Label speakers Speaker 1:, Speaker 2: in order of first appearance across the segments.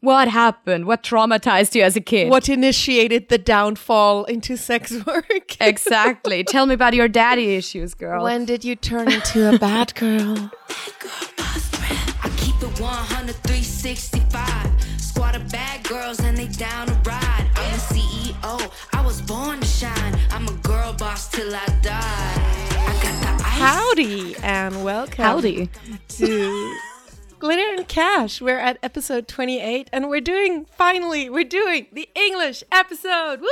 Speaker 1: What happened? What traumatized you as a kid?
Speaker 2: What initiated the downfall into sex work?
Speaker 1: exactly. Tell me about your daddy issues, girl.
Speaker 2: When did you turn into a bad girl?
Speaker 3: I keep it 100, 365. Squad of bad girls and they down to ride. I'm the CEO. I was born to shine. I'm a girl boss till I die. I got the ice.
Speaker 2: Howdy and welcome
Speaker 1: Howdy.
Speaker 2: to Glitter and Cash. We're at episode 28 and we're doing, finally, we're doing the English episode. Woo!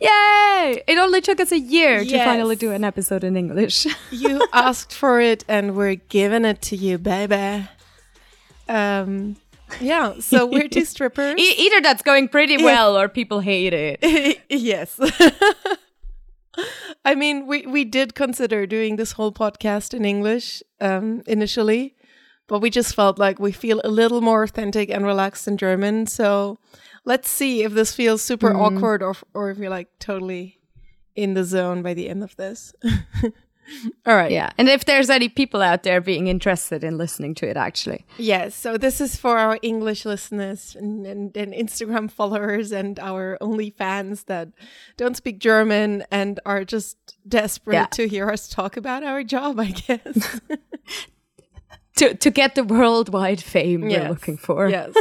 Speaker 1: Yay! It only took us a year to finally do an episode in English.
Speaker 2: You asked for it and we're giving it to you, baby. Um, yeah, so we're two strippers.
Speaker 1: E- either that's going pretty well or people hate it.
Speaker 2: yes. I mean, we, we did consider doing this whole podcast in English um, initially, but we just felt like we feel a little more authentic and relaxed in German. So let's see if this feels super mm-hmm. awkward or, or if you're like totally in the zone by the end of this. All right.
Speaker 1: Yeah. And if there's any people out there being interested in listening to it, actually.
Speaker 2: Yes, so this is for our English listeners and, and, and Instagram followers and our only fans that don't speak German and are just desperate
Speaker 1: Yeah.
Speaker 2: to hear us talk about our job, I guess.
Speaker 1: To, to get the worldwide fame
Speaker 2: Yes,
Speaker 1: we're looking for.
Speaker 2: yes.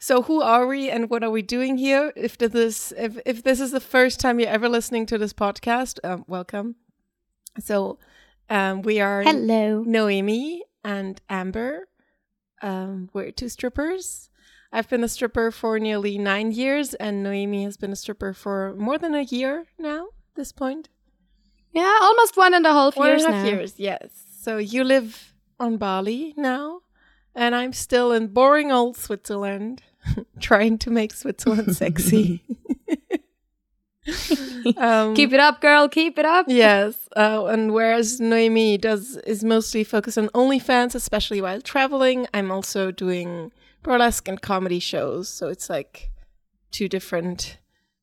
Speaker 2: So who are we and what are we doing here? If this if if this is the first time you're ever listening to this podcast, um, welcome. So um, we are
Speaker 1: Hello.
Speaker 2: Noemi and Amber. Um, we're two strippers. I've been a stripper for nearly nine years, and Noemi has been a stripper for more than a year now. At this point,
Speaker 1: Yeah, almost one and a half
Speaker 2: one
Speaker 1: years
Speaker 2: a half
Speaker 1: now.
Speaker 2: years. Yes. So you live on Bali now, and I'm still in boring old Switzerland, trying to make Switzerland sexy. um,
Speaker 1: Keep it up, girl. Keep it up.
Speaker 2: Yes, uh, and whereas Noemi does is mostly focused on OnlyFans, especially while traveling, I'm also doing burlesque and comedy shows. So it's like two different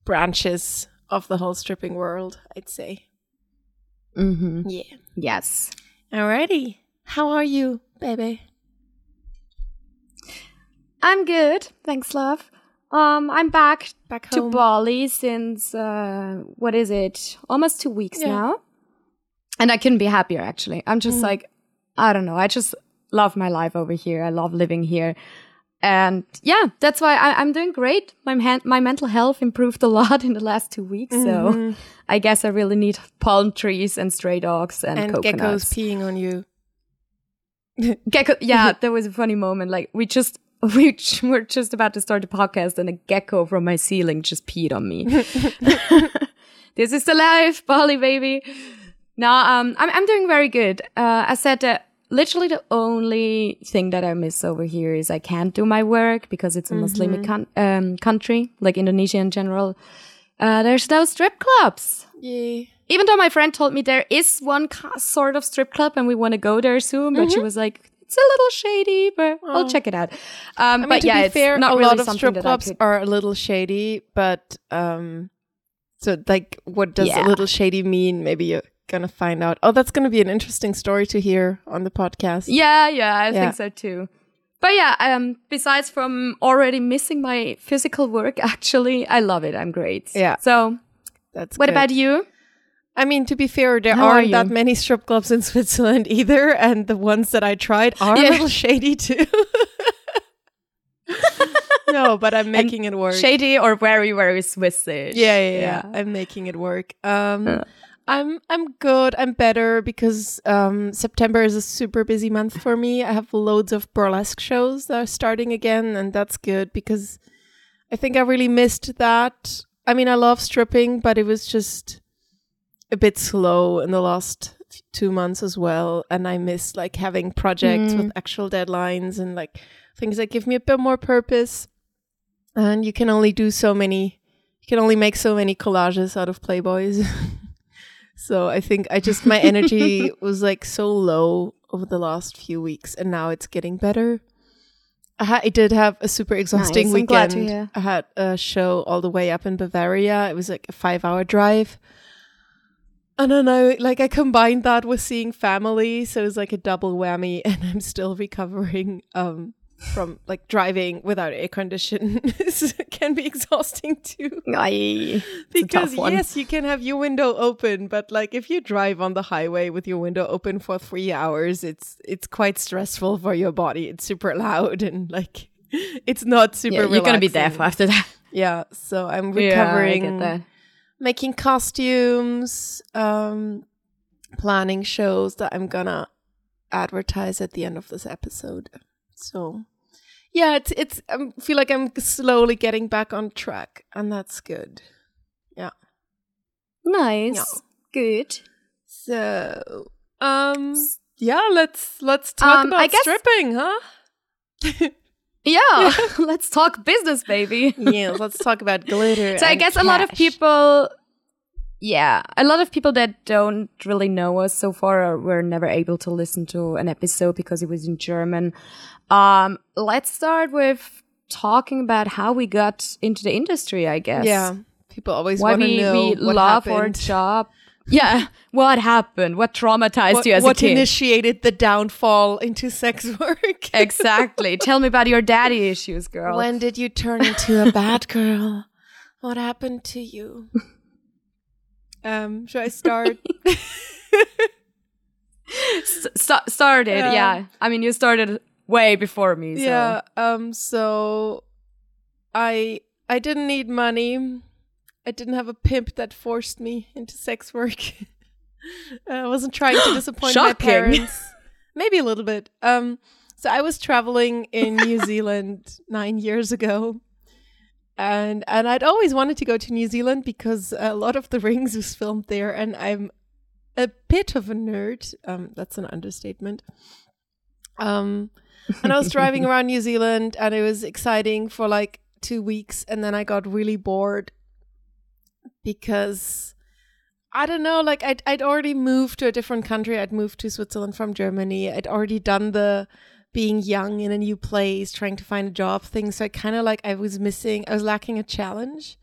Speaker 2: branches of the whole stripping world, I'd say.
Speaker 1: Mm-hmm.
Speaker 2: Yeah.
Speaker 1: Yes.
Speaker 2: Alrighty, how are you, baby?
Speaker 1: I'm good. Thanks, love. Um, I'm back
Speaker 2: Back home
Speaker 1: to
Speaker 2: home.
Speaker 1: Bali since uh, what is it? Almost two weeks
Speaker 2: Yeah.
Speaker 1: now, and I couldn't be happier. Actually, I'm just like, I don't know. I just love my life over here. I love living here, and yeah, that's why I, I'm doing great. My han- my mental health improved a lot in the last two weeks. So I guess I really need palm trees and stray dogs and,
Speaker 2: and geckos peeing on you.
Speaker 1: Gecko. Yeah, there was a funny moment. Like we just we were just about to start the podcast, and a gecko from my ceiling just peed on me. this is the life, Bali baby. No, um, I'm I'm doing very good. Uh, I said that literally the only thing that I miss over here is I can't do my work because it's a Muslim con- um, country, like Indonesia in general. Uh, there's no strip clubs
Speaker 2: Yeah.
Speaker 1: Even though my friend told me there is one ca- sort of strip club and we want to go there soon, but she
Speaker 2: Mm-hmm.
Speaker 1: was like, it's a little shady, but I'll check it out. Um,
Speaker 2: I mean,
Speaker 1: but
Speaker 2: to
Speaker 1: yeah,
Speaker 2: fair,
Speaker 1: not
Speaker 2: a
Speaker 1: really
Speaker 2: lot of strip clubs are a little shady, but um, so like, what does
Speaker 1: Yeah.
Speaker 2: a little shady mean? Maybe you're gonna find out. Oh, that's gonna be an interesting story to hear on the podcast.
Speaker 1: Yeah, yeah, I
Speaker 2: Yeah.
Speaker 1: think so too. But yeah, um, besides from already missing my physical work, actually, I love it. I'm great.
Speaker 2: Yeah.
Speaker 1: So,
Speaker 2: That's
Speaker 1: what
Speaker 2: good.
Speaker 1: about you?
Speaker 2: I mean, to be fair, there
Speaker 1: How are
Speaker 2: aren't that many strip clubs in Switzerland either, and the ones that I tried are
Speaker 1: Yeah.
Speaker 2: a little shady too. no, but I'm making it work.
Speaker 1: Shady or very, very Swissish?
Speaker 2: Yeah, yeah, yeah, I'm making it work. Um, I'm I'm good. I'm better because um, September is a super busy month for me. I have loads of burlesque shows that are starting again, and that's good because I think I really missed that. I mean, I love stripping, but it was just a bit slow in the last two months as well, and I miss like having projects with mm. actual deadlines and like things that give me a bit more purpose. And you can only do so many. You can only make so many collages out of Playboys. so I think I just my energy was like so low over the last few weeks, and now it's getting better. I, ha- I did have a super exhausting
Speaker 1: Nice, I'm glad to
Speaker 2: weekend. I had a show all the way up in Bavaria. It was like a five-hour drive. I like I combined that with seeing family, so it was like a double whammy, and I'm still recovering um from like driving without air condition can be exhausting too.
Speaker 1: Aye.
Speaker 2: Because yes, you can have your window open, but like if you drive on the highway with your window open for three hours, it's it's quite stressful for your body. It's super loud and like it's not super.
Speaker 1: Yeah, you're gonna be deaf after that.
Speaker 2: Yeah, so I'm
Speaker 1: Yeah, I
Speaker 2: recovering,
Speaker 1: get that.
Speaker 2: Making costumes, um, planning shows that I'm gonna advertise at the end of this episode. So, yeah, it's it's. I feel like I'm slowly getting back on track, and that's good. Yeah.
Speaker 1: Nice.
Speaker 2: Yeah.
Speaker 1: Good.
Speaker 2: So, um, yeah, let's let's talk
Speaker 1: Um,
Speaker 2: about stripping, huh?
Speaker 1: Yeah. Let's talk business, baby.
Speaker 2: yeah, let's talk about glitter.
Speaker 1: So I guess a lot of people, yeah, a lot of people that don't really know us so far were never able to listen to an episode because it was in German. Um, let's start with talking about how we got into the industry. I guess.
Speaker 2: Yeah, people always
Speaker 1: Why
Speaker 2: want to
Speaker 1: we,
Speaker 2: know
Speaker 1: we love our
Speaker 2: happened.
Speaker 1: job. Yeah. What happened? What traumatized
Speaker 2: what,
Speaker 1: you as
Speaker 2: what
Speaker 1: a kid?
Speaker 2: what initiated the downfall into sex work?
Speaker 1: exactly. Tell me about your daddy issues, girl.
Speaker 2: when did you turn into a bad girl? What happened to you? Um, should I start?
Speaker 1: St- started,
Speaker 2: Yeah.
Speaker 1: yeah. I mean, you started way before me. So.
Speaker 2: Yeah. Um. So, I I didn't need money. I didn't have a pimp that forced me into sex work. I wasn't trying to disappoint my parents. Maybe a little bit. Um. So I was traveling in New Zealand nine years ago. And and I'd always wanted to go to New Zealand because Lord of the Rings was filmed there, and I'm a bit of a nerd. Um, that's an understatement. Um, and I was driving around New Zealand and it was exciting for like two weeks and then I got really bored because I don't know, like I'd I'd already moved to a different country. I'd moved to Switzerland from Germany. I'd already done the being young in a new place, trying to find a job thing. So I kind of like I was missing I was lacking a challenge.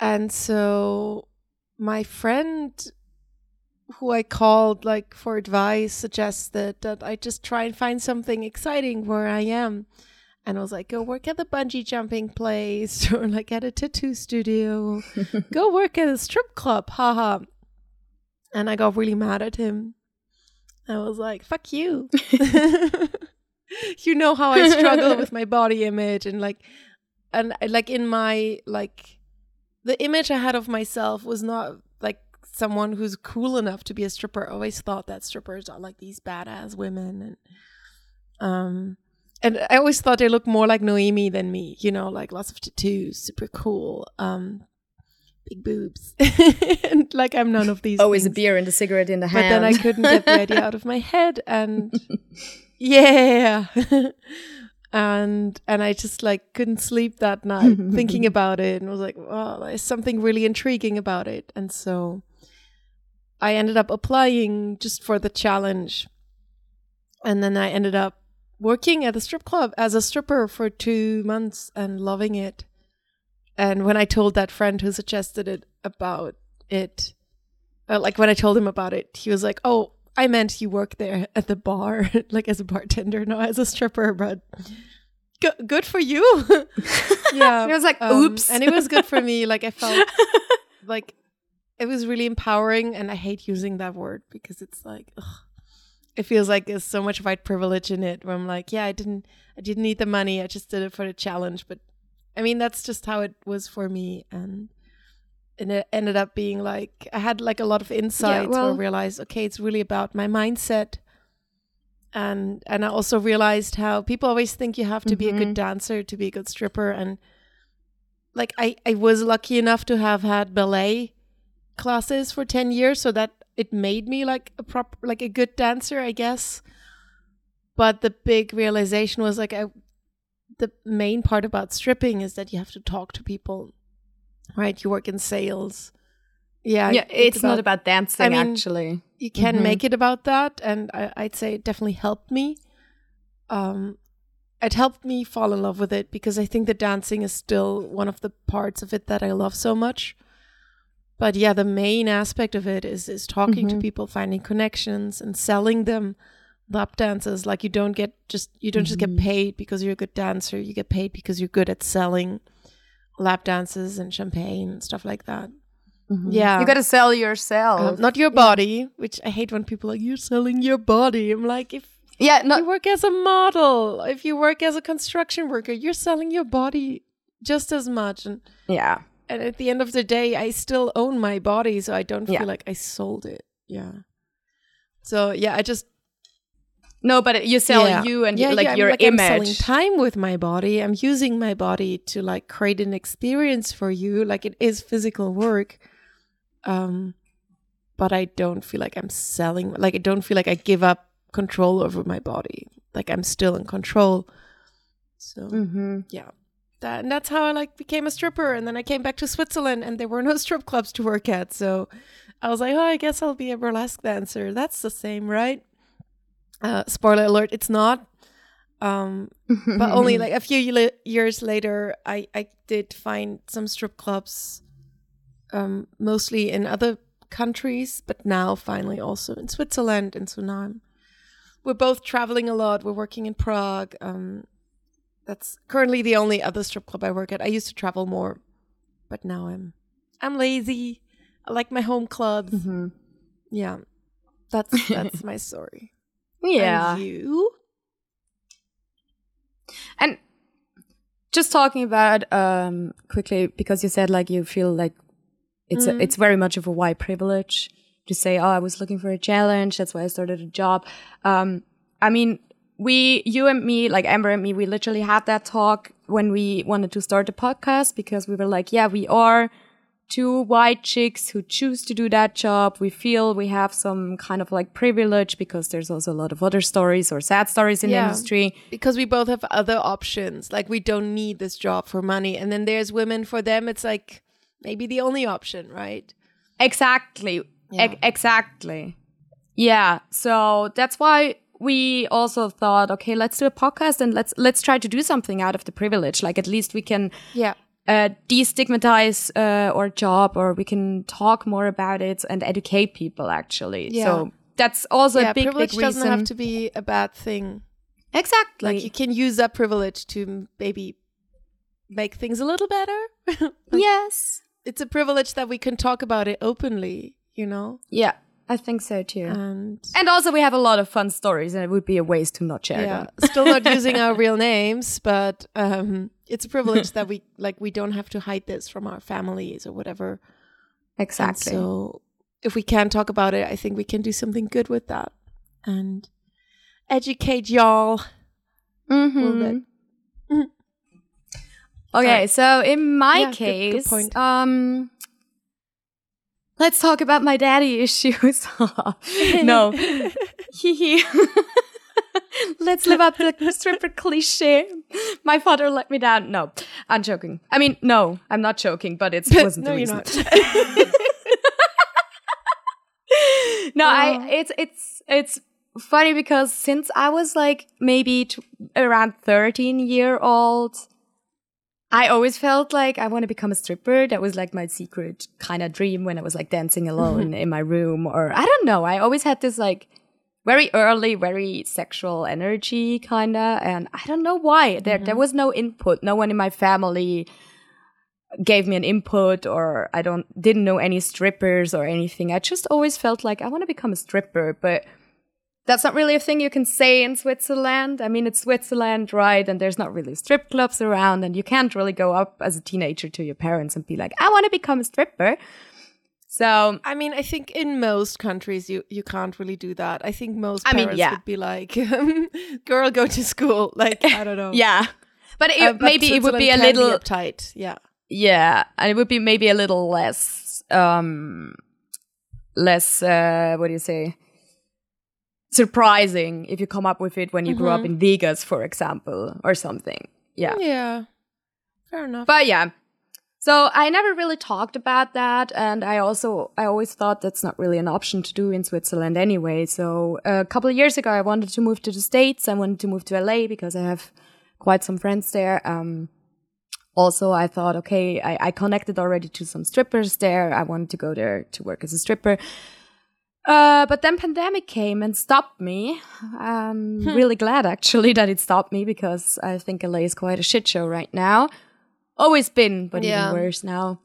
Speaker 2: And so my friend who I called like for advice suggested that I just try and find something exciting where I am. And I was like, go work at the bungee jumping place or like at a tattoo studio. go work at a strip club. Haha. And I got really mad at him. I was like, fuck you. you know how I struggle with my body image and like and like in my like the image I had of myself was not like someone who's cool enough to be a stripper. I always thought that strippers are like these badass women and um and I always thought they looked more like Noemi than me, you know, like lots of tattoos, super cool, um big boobs. and like I'm none of these
Speaker 1: Always a beer and a cigarette in the hand.
Speaker 2: But then I couldn't get the idea out of my head and yeah. and and I just like couldn't sleep that night thinking about it and was like, oh, there's something really intriguing about it. And so I ended up applying just for the challenge. And then I ended up working at a strip club as a stripper for two months and loving it. And when I told that friend who suggested it about it, uh, like when I told him about it, he was like, "Oh, I meant you work there at the bar, like as a bartender, not as a stripper." But go- good for you. yeah,
Speaker 1: He was like,
Speaker 2: um,
Speaker 1: "Oops."
Speaker 2: and it was good for me. Like I felt like it was really empowering, and I hate using that word because it's like. Ugh. It feels like there's so much white privilege in it. Where I'm like, yeah, I didn't, I didn't need the money. I just did it for the challenge. But I mean, that's just how it was for me, and and it ended up being like I had like a lot of insights where I realized, okay, it's really about my mindset. And and I also realized how people always think you have to be a good
Speaker 1: Mhm.
Speaker 2: dancer to be a good stripper. And like I, I was lucky enough to have had ballet classes for 10 years so that it made me like a proper like a good dancer, I guess. But the big realization was like I the main part about stripping is that you have to talk to people right you work in sales yeah
Speaker 1: yeah, it's, not about dancing,
Speaker 2: I mean,
Speaker 1: actually.
Speaker 2: you can
Speaker 1: Mhm.
Speaker 2: make it about that and I, i'd say it definitely helped me um it helped me fall in love with it because i think the dancing is still one of the parts of it that i love so much but yeah the main aspect of it is is talking to
Speaker 1: Mhm.
Speaker 2: people finding connections and selling them lap dances. Like you don't get just you don't just get
Speaker 1: Mm-hmm.
Speaker 2: paid because you're a good dancer. You get paid because you're good at selling lap dances and champagne and stuff like that. Yeah.
Speaker 1: You gotta sell yourself.
Speaker 2: Um, not your body, which I hate when people are like, you're selling your body. I'm like, if
Speaker 1: yeah,
Speaker 2: you work as a model, if you work as a construction worker, you're selling your body just as much. And,
Speaker 1: yeah.
Speaker 2: And at the end of the day, I still own my body, so I don't feel
Speaker 1: Yeah.
Speaker 2: like I sold it. Yeah. So yeah, I just
Speaker 1: No, but you sell
Speaker 2: yeah.
Speaker 1: you and
Speaker 2: Yeah,
Speaker 1: like
Speaker 2: yeah, I'm
Speaker 1: your
Speaker 2: like, I'm selling
Speaker 1: image.
Speaker 2: time with my body. I'm using my body to like create an experience for you. Like it is physical work. Um, but I don't feel like I'm selling. Like I don't feel like I give up control over my body. Like I'm still in control. So
Speaker 1: mm-hmm.
Speaker 2: yeah, that and that's how I like became a stripper. And then I came back to Switzerland, and there were no strip clubs to work at. So I was like, oh, I guess I'll be a burlesque dancer. That's the same, right? Uh, spoiler alert: it's not. Um, but only like a few ye- years later, I I did find some strip clubs, um, mostly in other countries, but now finally also in Switzerland. And so now I'm, we're both traveling a lot. We're working in Prague. Um, that's currently the only other strip club I work at. I used to travel more, but now I'm I'm lazy. I like my home clubs.
Speaker 1: Mm-hmm.
Speaker 2: Yeah, that's that's my story.
Speaker 1: Yeah.
Speaker 2: And you?
Speaker 1: And just talking about um quickly because you said like you feel like it's a, it's very much of a white privilege to say oh I was looking for a challenge that's why I started a job. Um I mean we you and me like Amber and me we literally had that talk when we wanted to start the podcast because we were like yeah we are two white chicks who choose to do that job. We feel we have some kind of like privilege because there's also a lot of other stories or sad stories in the industry.
Speaker 2: because we both have other options. Like we don't need this job for money. And then there's women for them it's like maybe the only option, right?
Speaker 1: Exactly.
Speaker 2: Yeah.
Speaker 1: Ex- exactly. Yeah. So that's why we also thought, okay, let's do a podcast and let's let's try to do something out of the privilege. Like at least we can
Speaker 2: Yeah.
Speaker 1: uh, destigmatize uh, our job, or we can talk more about it and educate people. Actually,
Speaker 2: Yeah.
Speaker 1: so that's also
Speaker 2: yeah,
Speaker 1: a big,
Speaker 2: privilege
Speaker 1: big
Speaker 2: doesn't have to be a bad thing.
Speaker 1: exactly.
Speaker 2: Like you can use that privilege to maybe make things a little better.
Speaker 1: yes.
Speaker 2: it's a privilege that we can talk about it openly, you know?
Speaker 1: Yeah, I think so too.
Speaker 2: And
Speaker 1: and also, we have a lot of fun stories, and it would be a waste to not share
Speaker 2: yeah,
Speaker 1: them.
Speaker 2: still not using our real names, but um it's a privilege that we like we don't have to hide this from our families or whatever. And
Speaker 1: Exactly.
Speaker 2: so if we can talk about it, I think we can do something good with that and educate y'all.
Speaker 1: Mm-hmm.
Speaker 2: little bit.
Speaker 1: Okay, so in my
Speaker 2: Yeah, good- good
Speaker 1: case,
Speaker 2: point.
Speaker 1: um, let's talk about my daddy issues. no, Hee let's live up to the stripper cliche. My father let me down. No, I'm joking. I mean, no, I'm not joking, but it's, it wasn't
Speaker 2: no,
Speaker 1: the
Speaker 2: you're
Speaker 1: reason.
Speaker 2: not.
Speaker 1: no,
Speaker 2: Oh.
Speaker 1: I it's it's it's funny because since I was like maybe t- around 13 year old, I always felt like I want to become a stripper. That was like my secret kind of dream when I was like dancing mm-hmm. alone in my room or I don't know. I always had this like very early, very sexual energy kind of and I don't know why. There there mm-hmm. was no input. No one in my family gave me an input or I don't didn't know any strippers or anything. I just always felt like I want to become a stripper, but that's not really a thing you can say in Switzerland. I mean, it's Switzerland, right? And there's not really strip clubs around, and you can't really go up as a teenager to your parents and be like, I want to become a stripper. So,
Speaker 2: I mean, I think in most countries you you can't really do that. I think most
Speaker 1: I mean,
Speaker 2: parents
Speaker 1: yeah.
Speaker 2: would be like, "Girl, go to school." Like I don't know.
Speaker 1: yeah. But, it,
Speaker 2: Uh, but
Speaker 1: maybe it would be a little,
Speaker 2: uptight. Yeah.
Speaker 1: yeah, and it would be maybe a little less, um, less, uh, what do you say? Surprising if you come up with it when you grew up in Vegas, for example, or something. Yeah.
Speaker 2: Yeah. Fair enough.
Speaker 1: But yeah. So I never really talked about that. And I also, I always thought that's not really an option to do in Switzerland anyway. So a couple of years ago, I wanted to move to the States. I wanted to move to LA because I have quite some friends there. Um, also, I thought, okay, I, I connected already to some strippers there. I wanted to go there to work as a stripper. Uh, but then pandemic came and stopped me. I'm really glad actually that it stopped me because I think LA is quite a shit show right now. Always been, but
Speaker 2: Yeah.
Speaker 1: even worse now.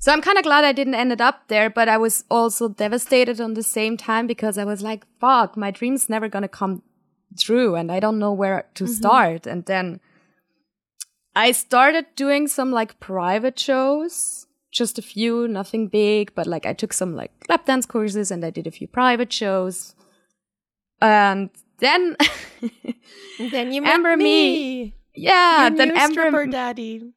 Speaker 1: So I'm kind of glad I didn't end up there, but I was also devastated on the same time because I was like, fuck, my dream's never gonna come true and I don't know where to start. And then I started doing some like private shows, just a few, nothing big, but like I took some like lap dance courses and I did a few private shows. And then,
Speaker 2: then you met
Speaker 1: Amber
Speaker 2: me.
Speaker 1: me. yeah,
Speaker 2: Your
Speaker 1: then Amber
Speaker 2: stripper daddy.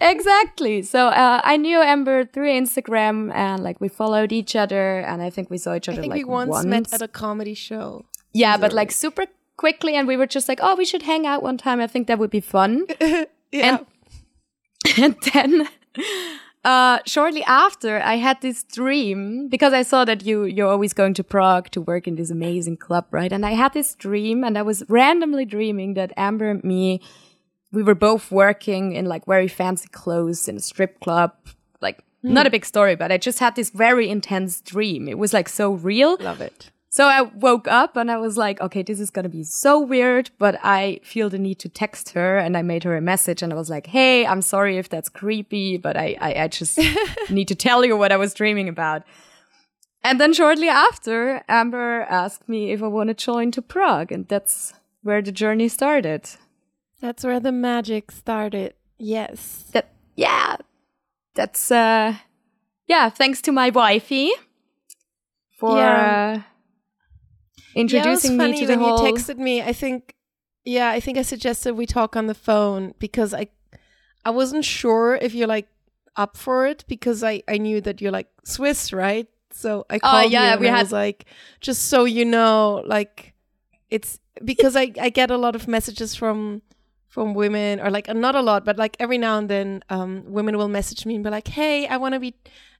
Speaker 1: exactly. So uh, I knew Amber through Instagram, and like we followed each other, and I think we saw each other I
Speaker 2: think
Speaker 1: like
Speaker 2: we once, met at a comedy show.
Speaker 1: yeah, but like super quickly, and we were just like, oh, we should hang out one time. I think that would be fun.
Speaker 2: Yeah.
Speaker 1: And and then uh shortly after I had this dream because I saw that you you're always going to Prague to work in this amazing club, right? And I had this dream and I was randomly dreaming that Amber and me we were both working in like very fancy clothes in a strip club. Like not a big story, but I just had this very intense dream. It was like so real.
Speaker 2: Love it.
Speaker 1: So I woke up and I was like, okay, this is going to be so weird, but I feel the need to text her and I made her a message and I was like, hey, I'm sorry if that's creepy, but I, I, I just need to tell you what I was dreaming about. And then shortly after, Amber asked me if I want to join to Prague and that's where the journey started.
Speaker 2: That's where the magic started. Yes.
Speaker 1: That, yeah, that's, uh, yeah, thanks to my wifey for,
Speaker 2: Yeah.
Speaker 1: uh, introducing
Speaker 2: yeah, it was
Speaker 1: me
Speaker 2: funny
Speaker 1: to the
Speaker 2: when
Speaker 1: whole.
Speaker 2: you texted me. I think, yeah, I think I suggested we talk on the phone because I, I wasn't sure if you're like up for it because I I knew that you're like Swiss, right? So I oh, called
Speaker 1: Oh, yeah,
Speaker 2: you and
Speaker 1: we
Speaker 2: I
Speaker 1: had-
Speaker 2: was like, just so you know, like it's because I I get a lot of messages from from women or like not a lot, but like every now and then, um, women will message me and be like, "Hey, I want to be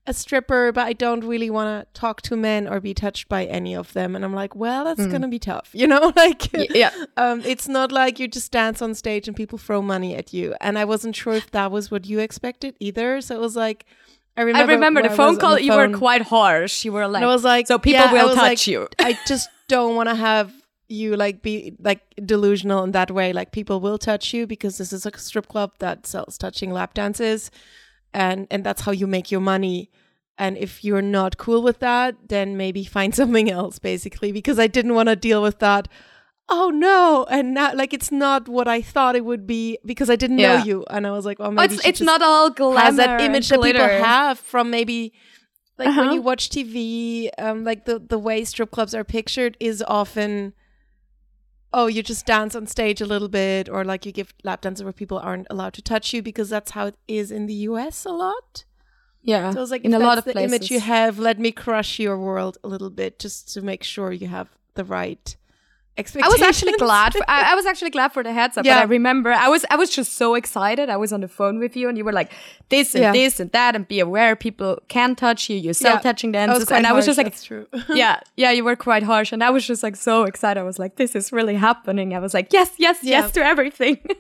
Speaker 2: a stripper, but I don't really want to talk to men or be touched by any of them." And I'm like, "Well, that's gonna be tough, you know? like.
Speaker 1: Yeah.
Speaker 2: um, it's not like you just dance on stage and people throw money at you." And I wasn't sure if that was what you expected either. So it was like, I remember,
Speaker 1: I remember the phone call.
Speaker 2: the
Speaker 1: You were quite harsh. You were like,
Speaker 2: and I was like,
Speaker 1: so people
Speaker 2: yeah,
Speaker 1: will touch
Speaker 2: like,
Speaker 1: you.
Speaker 2: I just don't want to have you like be like delusional in that way. Like people will touch you because this is a strip club that sells touching lap dances, and and that's how you make your money. And if you're not cool with that, then maybe find something else, basically. Because I didn't want to deal with that. Oh no! And not like it's not what I thought it would be because I didn't
Speaker 1: Yeah.
Speaker 2: know you, and I was like, oh,
Speaker 1: Oh,
Speaker 2: maybe
Speaker 1: it's it's not all glamour
Speaker 2: has that image that people have from maybe like when
Speaker 1: Uh-huh.
Speaker 2: you watch TV, um, like the the way strip clubs are pictured is often, oh, you just dance on stage a little bit, or like you give lap dances where people aren't allowed to touch you because that's how it is in the U.S. a lot.
Speaker 1: Yeah,
Speaker 2: So I was like,
Speaker 1: in
Speaker 2: if
Speaker 1: a lot
Speaker 2: that's
Speaker 1: of
Speaker 2: the image you have, let me crush your world a little bit just to make sure you have the right
Speaker 1: I was actually glad. For, I, I was actually glad for the heads up.
Speaker 2: Yeah.
Speaker 1: But I remember I was I was just so excited. I was on the phone with you, and you were like this and
Speaker 2: Yeah.
Speaker 1: this and that, and be aware people can touch you. You sell
Speaker 2: Yeah.
Speaker 1: touching
Speaker 2: I was
Speaker 1: dances,
Speaker 2: quite
Speaker 1: and I was just like,
Speaker 2: that's true.
Speaker 1: yeah, yeah, you were quite harsh, and I was just like so excited. I was like, this is really happening. I was like, yes, yes, yes to everything. but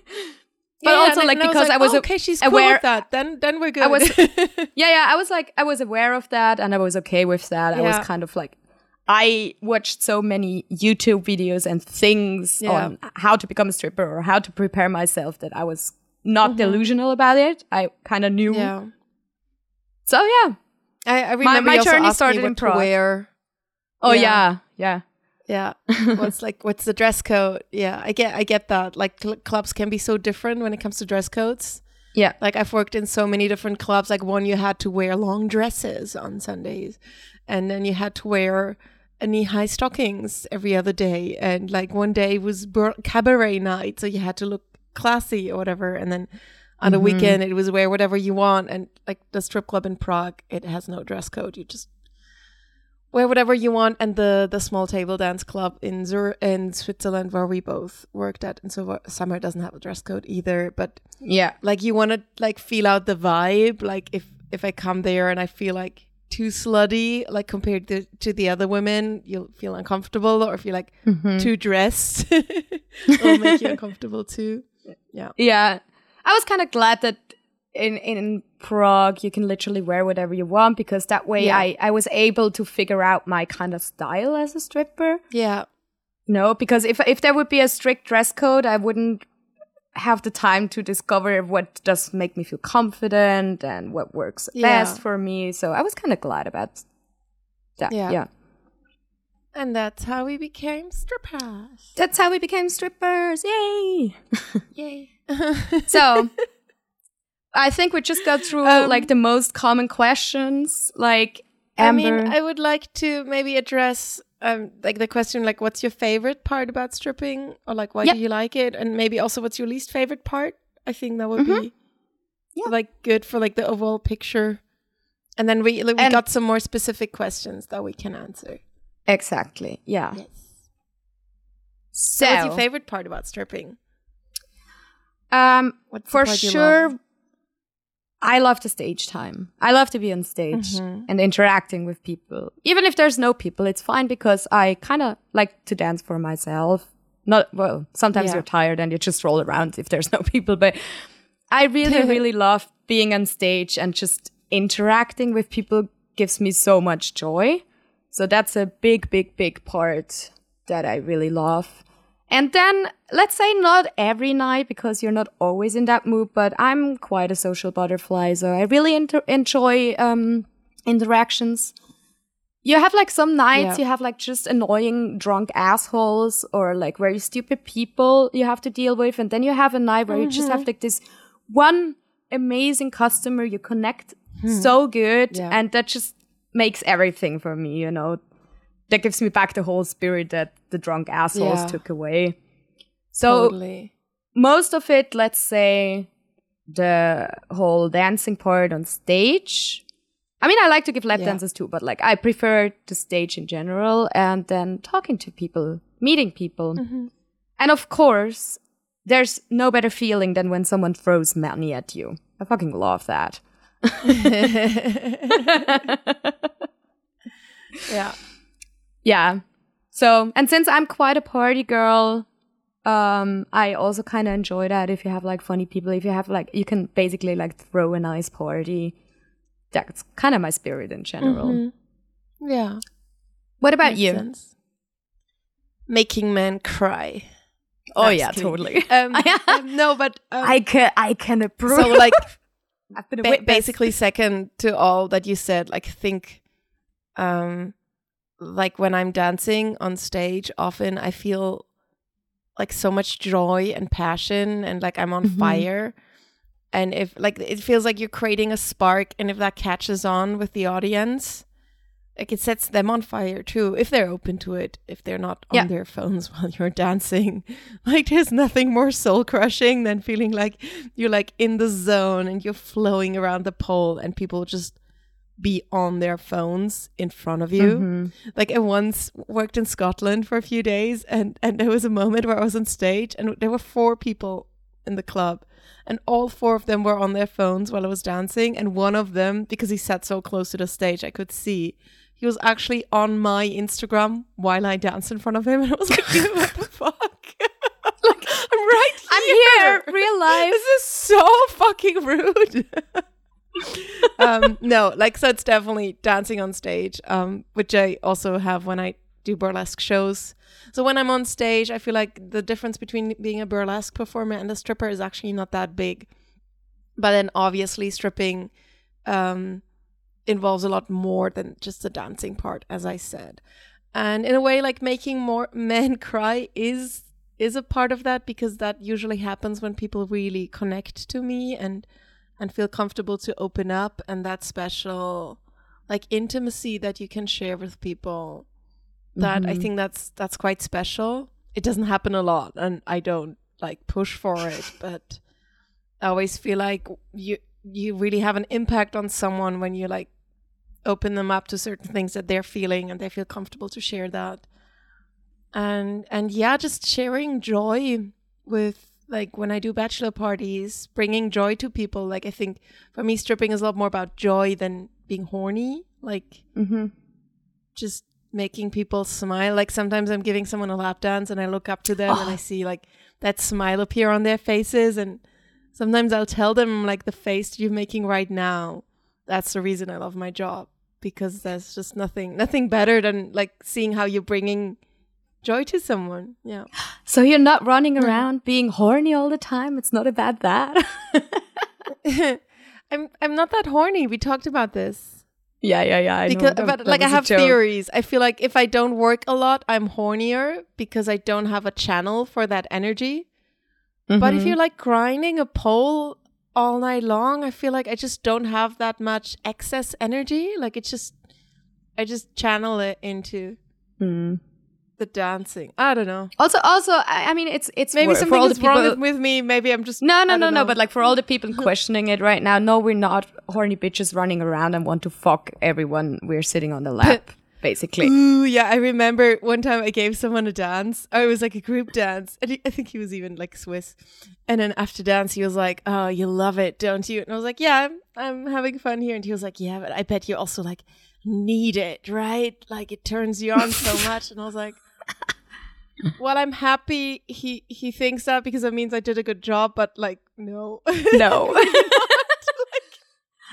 Speaker 2: Yeah,
Speaker 1: also like because I was,
Speaker 2: oh, okay, she's cool
Speaker 1: aware.
Speaker 2: with that. Then then we're good.
Speaker 1: I was, yeah, yeah. I was like, I was aware of that, and I was okay with that. I was kind of like, I watched so many YouTube videos and things
Speaker 2: Yeah.
Speaker 1: on how to become a stripper or how to prepare myself that I was not mm-hmm. delusional about it. I kind of knew.
Speaker 2: Yeah.
Speaker 1: So yeah.
Speaker 2: I, I remember
Speaker 1: my
Speaker 2: you
Speaker 1: journey started in Prague.
Speaker 2: wear.
Speaker 1: Oh
Speaker 2: Yeah.
Speaker 1: yeah, yeah.
Speaker 2: Yeah. what's like what's the dress code? Yeah, I get I get that. Like cl- clubs can be so different when it comes to dress codes.
Speaker 1: Yeah.
Speaker 2: Like I've worked in so many different clubs. Like one you had to wear long dresses on Sundays, and then you had to wear knee high stockings every other day. And like one day was bur- cabaret night, so you had to look classy or whatever. And then on the mm-hmm. weekend it was wear whatever you want. And like the strip club in Prague, it has no dress code. You just wear whatever you want. And the the small table dance club in Zur- in Switzerland where we both worked at, and so summer doesn't have a dress code either. But
Speaker 1: Yeah.
Speaker 2: like you want to like feel out the vibe like if if i come there and i feel like too slutty like compared to, to the other women you'll feel uncomfortable or if you're like
Speaker 1: Mm-hmm.
Speaker 2: too dressed it'll make you uncomfortable too yeah
Speaker 1: Yeah. I was kind of glad that in in Prague you can literally wear whatever you want because that way
Speaker 2: Yeah.
Speaker 1: I I was able to figure out my kind of style as a stripper.
Speaker 2: Yeah.
Speaker 1: No, because if if there would be a strict dress code, I wouldn't have the time to discover what does make me feel confident and what works
Speaker 2: Yeah.
Speaker 1: best for me. So I was kind of glad about that.
Speaker 2: Yeah.
Speaker 1: yeah.
Speaker 2: And that's how we became strippers.
Speaker 1: That's how we became strippers. Yay!
Speaker 2: Yay.
Speaker 1: So I think we just got through
Speaker 2: Um,
Speaker 1: like the most common questions. Like
Speaker 2: I
Speaker 1: Amber.
Speaker 2: mean, I would like to maybe address um like the question like what's your favorite part about stripping or like why
Speaker 1: Yep.
Speaker 2: do you like it and maybe also what's your least favorite part? I think that would be
Speaker 1: Mm-hmm. Yeah.
Speaker 2: like good for like the overall picture. And then we like, we
Speaker 1: And-
Speaker 2: got some more specific questions that we can answer.
Speaker 1: exactly. Yeah.
Speaker 2: Yes.
Speaker 1: So,
Speaker 2: what's your favorite part about stripping?
Speaker 1: um, for sure? I love the stage time. I love to be on stage
Speaker 2: Mhm.
Speaker 1: and interacting with people. Even if there's no people, it's fine because I kind of like to dance for myself. Not well, sometimes
Speaker 2: Yeah.
Speaker 1: you're tired and you just roll around if there's no people, but I really, really love being on stage and just interacting with people gives me so much joy. So that's a big, big, big part that I really love. And then let's say not every night because you're not always in that mood, but I'm quite a social butterfly, so I really enjoy um, interactions. You have like some nights
Speaker 2: Yeah.
Speaker 1: you have like just annoying drunk assholes or like very stupid people you have to deal with, and then you have a night where you just have like this one amazing customer you connect so good,
Speaker 2: Yeah.
Speaker 1: and that just makes everything for me, you know that gives me back the whole spirit that the drunk assholes
Speaker 2: Yeah.
Speaker 1: took away. So
Speaker 2: totally.
Speaker 1: most of it, let's say, the whole dancing part on stage. I mean, I like to give lap
Speaker 2: Yeah.
Speaker 1: dances too, but like I prefer the stage in general, and then talking to people, meeting people,
Speaker 2: Mm-hmm.
Speaker 1: and of course, there's no better feeling than when someone throws money at you. I fucking love that.
Speaker 2: Yeah.
Speaker 1: Yeah so and since i'm quite a party girl um i also kind of enjoy that if you have like funny people if you have like you can basically like throw a nice party that's kind of my spirit in general
Speaker 2: Mhm. Yeah.
Speaker 1: what about
Speaker 2: Makes
Speaker 1: you
Speaker 2: sense. Making men cry.
Speaker 1: oh yeah totally
Speaker 2: Um, um, no, but um,
Speaker 1: i can i can approve
Speaker 2: so like
Speaker 1: I've been
Speaker 2: ba- basically second to all that you said. Like think, um, like when I'm dancing on stage, often I feel like so much joy and passion, and like I'm on
Speaker 1: Mhm.
Speaker 2: fire. And if like it feels like you're creating a spark, and if that catches on with the audience, like it sets them on fire too if they're open to it if they're not on
Speaker 1: Yeah.
Speaker 2: their phones while you're dancing like there's nothing more soul crushing than feeling like you're like in the zone and you're flowing around the pole and people just be on their phones in front of you
Speaker 1: Mhm.
Speaker 2: like I once worked in Scotland for a few days and and there was a moment where I was on stage and there were four people in the club and all four of them were on their phones while I was dancing and one of them because he sat so close to the stage I could see he was actually on my Instagram while I danced in front of him and I was like what the fuck like I'm right here.
Speaker 1: i'm
Speaker 2: here
Speaker 1: here real life
Speaker 2: this is so fucking rude. um, no, like so it's definitely dancing on stage, um, which I also have when I do burlesque shows. So when I'm on stage, I feel like the difference between being a burlesque performer and a stripper is actually not that big. But then obviously stripping um, involves a lot more than just the dancing part, as I said. And in a way, like making more men cry is is a part of that because that usually happens when people really connect to me and and feel comfortable to open up and that special like intimacy that you can share with people that i
Speaker 1: Mhm.
Speaker 2: think that's that's quite special it doesn't happen a lot and i don't like push for it but i always feel like you you really have an impact on someone when you like open them up to certain things that they're feeling and they feel comfortable to share that and and yeah just sharing joy with like when i do bachelor parties bringing joy to people like i think for me stripping is a lot more about joy than being horny like
Speaker 1: Mhm.
Speaker 2: just making people smile like sometimes i'm giving someone a lap dance and i look up to them and i
Speaker 1: Oh.
Speaker 2: see like that smile appear on their faces and Sometimes I'll tell them like the face you're making right now. That's the reason I love my job because there's just nothing nothing better than like seeing how you're bringing joy to someone. Yeah.
Speaker 1: So you're not running around being horny all the time. It's not about that.
Speaker 2: I'm I'm not that horny. We talked about this.
Speaker 1: yeah, yeah, yeah. I
Speaker 2: because
Speaker 1: know. That-
Speaker 2: but
Speaker 1: that
Speaker 2: like I have theories. I feel like if I don't work a lot, I'm hornier because I don't have a channel for that energy. But if
Speaker 1: Mhm.
Speaker 2: you're like grinding a pole all night long, I feel like I just don't have that much excess energy. Like it's just I just channel it into
Speaker 1: Hmm.
Speaker 2: The dancing. I don't know.
Speaker 1: Also, also, I, I mean, it's it's
Speaker 2: Maybe
Speaker 1: for
Speaker 2: something
Speaker 1: all
Speaker 2: is wrong
Speaker 1: people-
Speaker 2: with, with me. Maybe I'm just
Speaker 1: No, no, no, no. But like for all the people questioning it right now, no, we're not horny bitches running around and want to fuck everyone we're sitting on the lap, basically.
Speaker 2: Ooh, yeah. I remember one time I gave someone a dance. Oh, it was like a group dance. And he, I think he was even like Swiss. And then after dance, he was like, Oh, you love it, don't you? And I was like, Yeah, I'm, I'm having fun here. And he was like, Yeah, but I bet you also like need it, right? Like it turns you on so much. And I was like, Well, I'm happy he he thinks that because it means I did a good job, but like, no.
Speaker 1: No. like,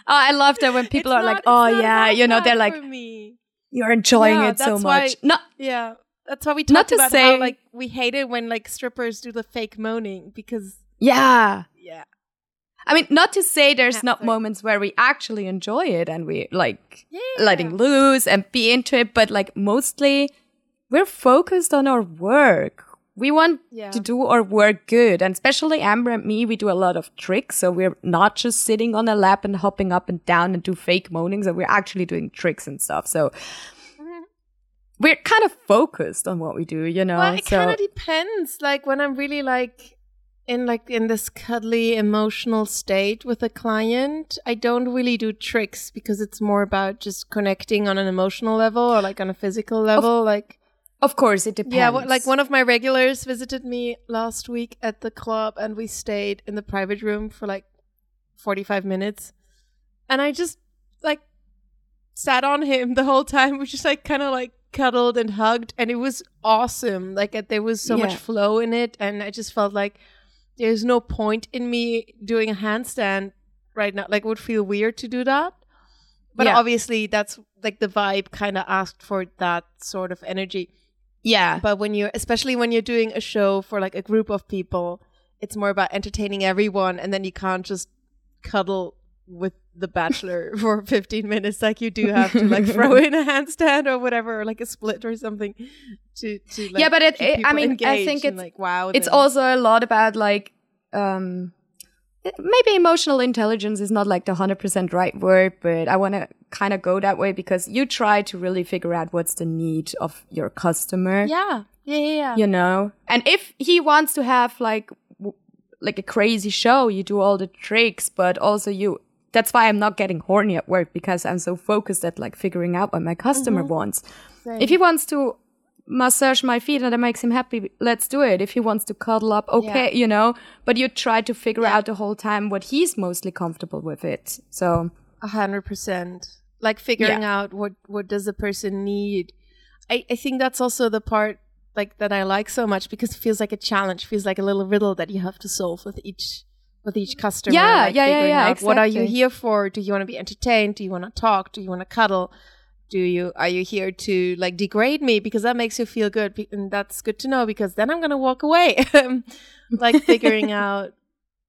Speaker 1: Oh, I love that when people are like, "Oh yeah," you know, they're like,
Speaker 2: me.
Speaker 1: "You're enjoying
Speaker 2: Yeah,
Speaker 1: it so
Speaker 2: that's why-
Speaker 1: much." No,
Speaker 2: Yeah, that's why we
Speaker 1: Not to
Speaker 2: about
Speaker 1: say-
Speaker 2: how like we hate it when like strippers do the fake moaning because
Speaker 1: yeah.
Speaker 2: yeah,
Speaker 1: I mean, not to say there's
Speaker 2: Yeah,
Speaker 1: not
Speaker 2: sorry.
Speaker 1: moments where we actually enjoy it and we like
Speaker 2: yeah,
Speaker 1: letting loose and be into it, but like mostly we're focused on our work. We want
Speaker 2: Yeah.
Speaker 1: to do our work good. And especially Amber and me, we do a lot of tricks. So we're not just sitting on a lap and hopping up and down and do fake moaning. So we're actually doing tricks and stuff. So
Speaker 2: Mhm.
Speaker 1: we're kind of focused on what we do, you know?
Speaker 2: Well, it
Speaker 1: so
Speaker 2: kind of depends. Like when I'm really like in like in this cuddly emotional state with a client, I don't really do tricks because it's more about just connecting on an emotional level or like on a physical level. like
Speaker 1: of course it depends.
Speaker 2: yeah, like one of my regulars visited me last week at the club, and we stayed in the private room for like forty five minutes, and I just like sat on him the whole time. We just like kind of like cuddled and hugged, and it was awesome. Like there was so much flow in it, and I just felt like there's no point in me doing a handstand right now. Like it would feel weird to do that. But
Speaker 1: Yeah.
Speaker 2: obviously, that's like the vibe kind of asked for that sort of energy.
Speaker 1: Yeah.
Speaker 2: But when you're, especially when you're doing a show for like a group of people, it's more about entertaining everyone, and then you can't just cuddle with the bachelor for 15 minutes like you do have to like throw in a handstand or whatever or like a split or something to to like
Speaker 1: Yeah, but it- it- I mean, I think it's-
Speaker 2: like wow
Speaker 1: it's
Speaker 2: them.
Speaker 1: also a lot about like um maybe emotional intelligence is not like the 100% right word but i want to kind of go that way because you try to really figure out what's the need of your customer.
Speaker 2: Yeah. Yeah yeah, yeah.
Speaker 1: you know? And if he wants to have like like a crazy show you do all the tricks but also you that's why i'm not getting horny at work because i'm so focused at like figuring out what my customer mm-hmm. wants. If he wants to massage my feet and that makes him happy let's do it if he wants to cuddle up okay you know but you try to figure out the whole time what he's mostly comfortable with it so
Speaker 2: A hundred percent. Like figuring out what what does the person need. I I think that's also the part like that I like so much because it feels like a challenge, feels like a little riddle that you have to solve with each with each customer.
Speaker 1: Yeah,
Speaker 2: like
Speaker 1: yeah, yeah, yeah,
Speaker 2: out What are you here for? Do you want to be entertained? Do you want to talk? Do you want to cuddle? Do you are you here to like degrade me because that makes you feel good and that's good to know because then I'm gonna walk away. like figuring out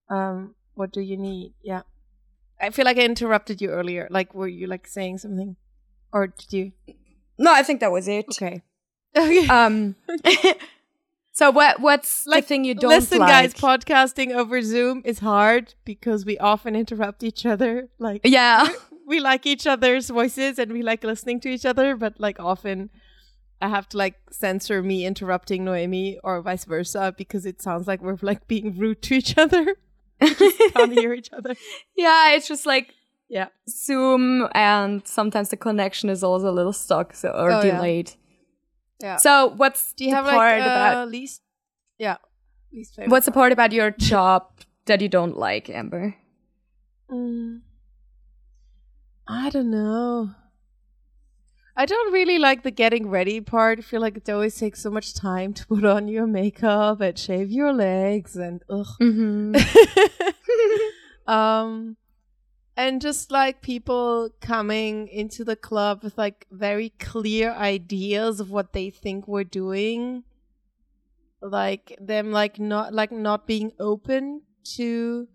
Speaker 2: um what do you need? Yeah. I feel like I interrupted you earlier. Like, were you like saying something, or did you?
Speaker 1: no i think that was it
Speaker 2: Okay. Okay.
Speaker 1: um so what what's
Speaker 2: like
Speaker 1: the thing you don't
Speaker 2: listen,
Speaker 1: like
Speaker 2: guys. Podcasting over Zoom is hard because we often interrupt each other. Like,
Speaker 1: yeah
Speaker 2: we like each other's voices and we like listening to each other, but like often. I have to like censor me interrupting Noemi or vice versa because it sounds like we're like being rude to each other. Just can't hear each other.
Speaker 1: yeah it's just like
Speaker 2: Yeah.
Speaker 1: zoom and sometimes the connection is also a little stuck so or
Speaker 2: Oh,
Speaker 1: delayed
Speaker 2: Yeah.
Speaker 1: so what's
Speaker 2: Do you
Speaker 1: the
Speaker 2: have
Speaker 1: part
Speaker 2: like uh,
Speaker 1: about
Speaker 2: least? Yeah. Least favorite.
Speaker 1: what's the part about your job that you don't like amber
Speaker 2: Mm. I don't know. I don't really like the getting ready part. I feel like it always takes so much time to put on your makeup and shave your legs and ugh.
Speaker 1: Mm-hmm.
Speaker 2: um and just like people coming into the club with like very clear ideas of what they think we're doing like them like not like not being open to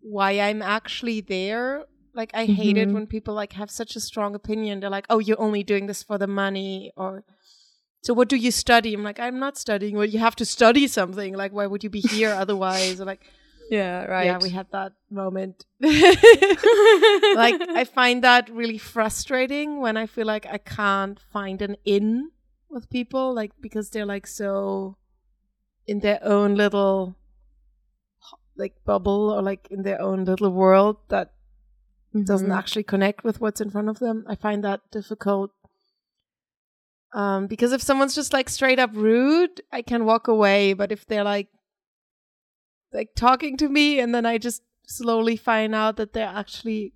Speaker 2: why i'm actually there like i hate it
Speaker 1: mm-hmm.
Speaker 2: when people like have such a strong opinion. They're like oh you're only doing this for the money or so what do you study? I'm like i'm not studying. Well you have to study something. Like why would you be here otherwise? Or like
Speaker 1: Yeah, right.
Speaker 2: yeah, we had that moment. like I find that really frustrating when I feel like I can't find an in with people like because they're like so in their own little like bubble or like in their own little world that doesn't
Speaker 1: Mhm.
Speaker 2: actually connect with what's in front of them. I find that difficult. Um, because if someone's just like straight up rude, I can walk away. But if they're like like talking to me and then I just slowly find out that they're actually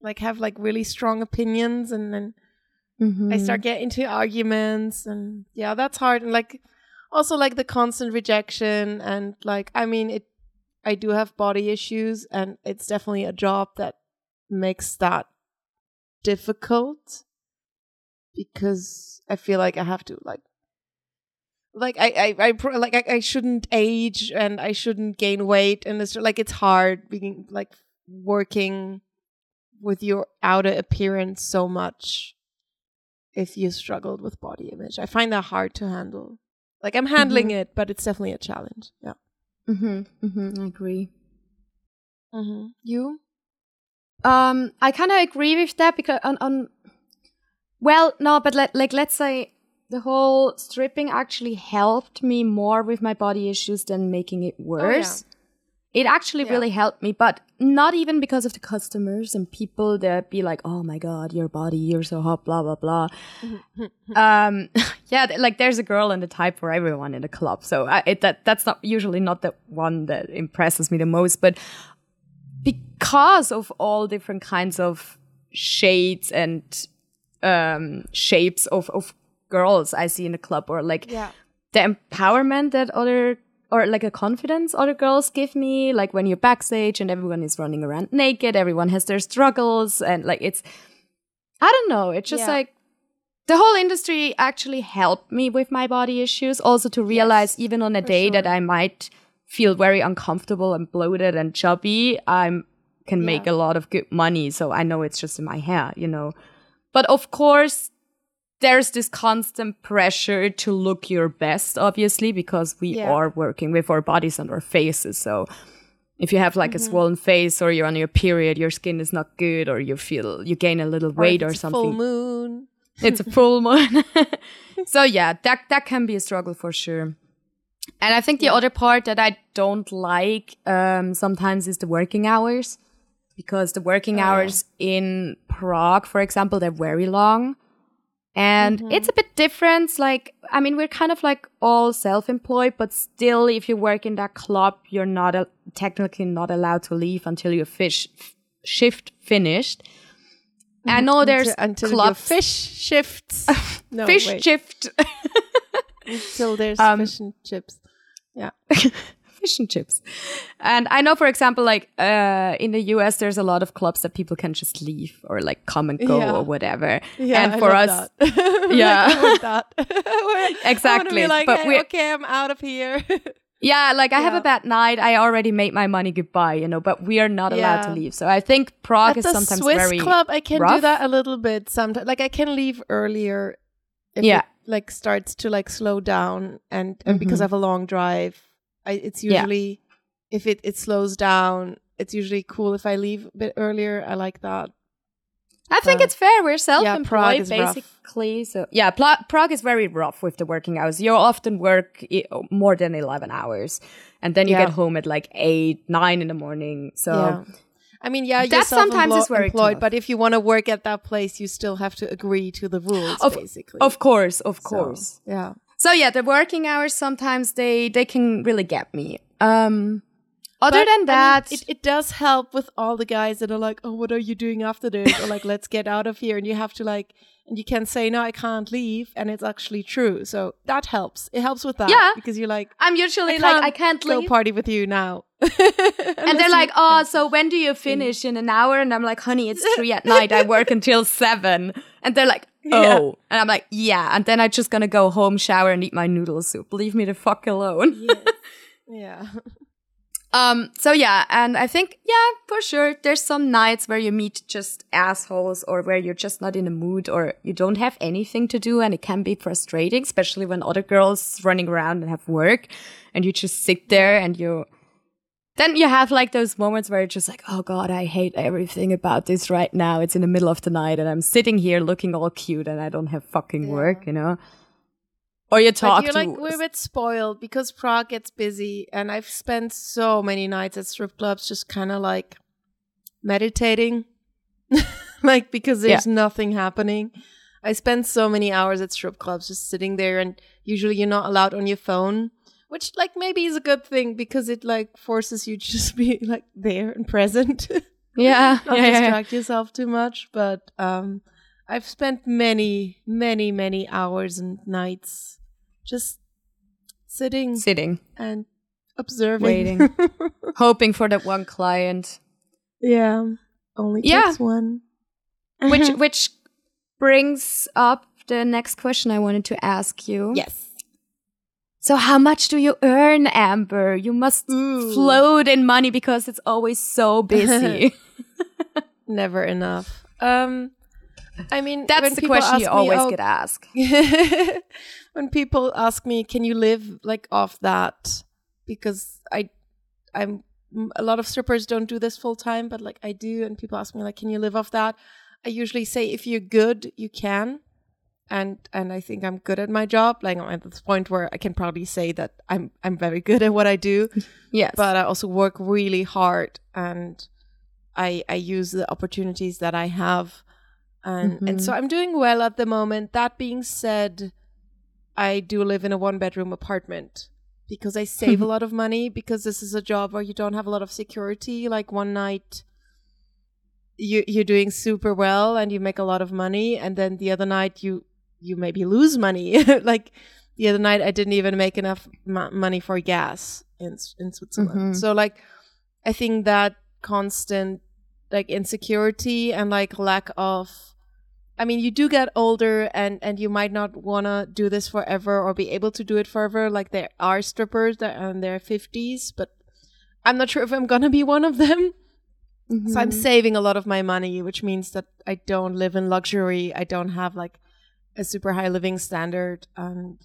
Speaker 2: like have like really strong opinions and then I
Speaker 1: Mhm.
Speaker 2: start getting into arguments and yeah, that's hard. And like also like the constant rejection and like I mean it I do have body issues and it's definitely a job that makes that difficult because I feel like I have to like like I I, I like I, I shouldn't age and I shouldn't gain weight and it's like it's hard being like working with your outer appearance so much if you struggled with body image. I find that hard to handle. Like I'm handling it, but it's definitely a challenge. Yeah.
Speaker 1: Mhm. Mhm. I agree.
Speaker 2: Mm-hmm. You?
Speaker 1: Um, I kind of agree with that because on, on well, no, but let, like let's say the whole stripping actually helped me more with my body issues than making it worse. It actually
Speaker 2: Yeah.
Speaker 1: really helped me, but not even because of the customers and people that be like, "Oh my god, your body, you're so hot," blah blah blah. um, yeah, th- like there's a girl and a type for everyone in the club, so I, it, that that's not usually not the one that impresses me the most, but because of all different kinds of shades and um, shapes of, of girls I see in the club, or like
Speaker 2: Yeah.
Speaker 1: the empowerment that other or like a confidence other girls give me, like when you're backstage and everyone is running around naked, everyone has their struggles, and like it's, I don't know, it's just
Speaker 2: Yeah.
Speaker 1: like the whole industry actually helped me with my body issues. Also to realize even on a day that I might feel very uncomfortable and bloated and chubby, I'm can make a lot of good money. So I know it's just in my hair, you know. But of course, there's this constant pressure to look your best, obviously, because we
Speaker 2: Yeah.
Speaker 1: are working with our bodies and our faces. So if you have like
Speaker 2: Mm-hmm.
Speaker 1: a swollen face or you're on your period, your skin is not good, or you feel you gain a little
Speaker 2: if
Speaker 1: weight or, something.
Speaker 2: Full moon.
Speaker 1: it's a full moon. so yeah, that that can be a struggle for sure. And I think the other part that I don't like um, sometimes is the working hours, because the working hours in Prague, for example, they're very long. And it's a bit different. Like, I mean, we're kind of like all self-employed, but still, if you work in that club, you're not a, technically not allowed to leave until your fish shift finished. I know there's
Speaker 2: until, until
Speaker 1: clubs
Speaker 2: fish shifts. no,
Speaker 1: fish shift
Speaker 2: Until there's
Speaker 1: Um,
Speaker 2: fish and chips. Yeah.
Speaker 1: fish and chips and i know for example like uh in the us there's a lot of clubs that people can just leave or like come and go
Speaker 2: Yeah.
Speaker 1: or whatever
Speaker 2: Yeah,
Speaker 1: and
Speaker 2: I
Speaker 1: for us. Yeah.
Speaker 2: like.
Speaker 1: Exactly,
Speaker 2: like,
Speaker 1: but
Speaker 2: hey,
Speaker 1: we're-
Speaker 2: okay, I'm out of here.
Speaker 1: yeah like i have a bad night i already made my money goodbye you know but we are not allowed to leave so i think prague
Speaker 2: At
Speaker 1: is sometimes
Speaker 2: Swiss
Speaker 1: very
Speaker 2: club, I can do that a little bit sometimes. Like I can leave earlier if
Speaker 1: Yeah.
Speaker 2: Like starts to like slow down and, and because I have a long drive, I it's
Speaker 1: Mm-hmm. Yeah.
Speaker 2: usually if it, it slows down, it's usually cool if I leave a bit earlier. I like that.
Speaker 1: i think it's fair we're self-employed
Speaker 2: Prague is rough.
Speaker 1: basically so yeah Pla- prague is very rough with the working hours you often work i- more than 11 hours and then you
Speaker 2: Yeah.
Speaker 1: get home at like 8 9 in the morning so
Speaker 2: yeah. I mean, yeah,
Speaker 1: That sometimes is very
Speaker 2: employed, but if you want to work at that place, you still have to agree to the rules,
Speaker 1: Of-
Speaker 2: basically.
Speaker 1: Of course, of
Speaker 2: So,
Speaker 1: course.
Speaker 2: yeah.
Speaker 1: So yeah, the working hours sometimes they they can really get me. Um Other
Speaker 2: But,
Speaker 1: than
Speaker 2: I mean,
Speaker 1: that,
Speaker 2: it, it does help with all the guys that are like, oh, what are you doing after this? or like, let's get out of here. And you have to like, and you can say, no, I can't leave. And it's actually true. So that helps. It helps with that.
Speaker 1: Yeah.
Speaker 2: Because you're like,
Speaker 1: I'm usually like, I can't
Speaker 2: go
Speaker 1: leave.
Speaker 2: party with you now.
Speaker 1: and they're like, oh, so when do you finish? In an hour? And I'm like, honey, it's three at night. I work until seven. And they're like, oh.
Speaker 2: Yeah.
Speaker 1: And I'm like, yeah. And then I'm just gonna go home, shower, and eat my noodle soup. Leave me the fuck alone.
Speaker 2: yeah.
Speaker 1: Um, so yeah, and I think, yeah, for sure, there's some nights where you meet just assholes or where you're just not in the mood or you don't have anything to do and it can be frustrating, especially when other girls running around and have work and you just sit there and you, then you have like those moments where you're just like, oh God, I hate everything about this right now. It's in the middle of the night and I'm sitting here looking all cute and I don't have fucking work, you know? Or you talk
Speaker 2: But you're
Speaker 1: to
Speaker 2: like, we're a bit spoiled because Prague gets busy. And I've spent so many nights at strip clubs just kind of like meditating. like, because there's nothing happening. I spend so many hours at strip clubs just sitting there, and usually you're not allowed on your phone, which, like, maybe is a good thing because it, like, forces you to just be, like, there and present.
Speaker 1: yeah,
Speaker 2: not
Speaker 1: yeah, yeah, yeah.
Speaker 2: distract yourself too much. But um, I've spent many, many, many hours and nights just sitting
Speaker 1: sitting,
Speaker 2: and observing,
Speaker 1: waiting, hoping for that one client.
Speaker 2: yeah, only
Speaker 1: Yeah.
Speaker 2: takes one.
Speaker 1: which which brings up the next question I wanted to ask you.
Speaker 2: Yes.
Speaker 1: So how much do you earn, Amber? You must
Speaker 2: Ooh.
Speaker 1: float in money because it's always so busy.
Speaker 2: Never enough. Um, I mean,
Speaker 1: That's the question you
Speaker 2: me,
Speaker 1: always
Speaker 2: "Oh,
Speaker 1: get asked.
Speaker 2: When people ask me, "Can you live like off that?" Because I, I'm a lot of strippers don't do this full time, but like I do, and people ask me like, "Can you live off that?" I usually say, "If you're good, you can." And and I think I'm good at my job. Like I'm at this point where I can probably say that I'm I'm very good at what I do
Speaker 1: Yes.
Speaker 2: but I also work really hard and I I use the opportunities that I have and and so mm-hmm. I'm doing well at the moment. That being said, I do live in a one bedroom apartment because I save a lot of money because this is a job where you don't have a lot of security. Like one night you you're doing super well and you make a lot of money and then the other night you you maybe lose money. like the other night I didn't even make enough mo- money for gas in in Switzerland. Mm-hmm. So like I think that constant like insecurity and like lack of I mean you do get older and and you might not want to do this forever or be able to do it forever like there are strippers that are in their 50s but I'm not sure if I'm going to be one of them. So I'm mm-hmm. saving a lot of my money which means that I don't live in luxury. I don't have like a super high living standard and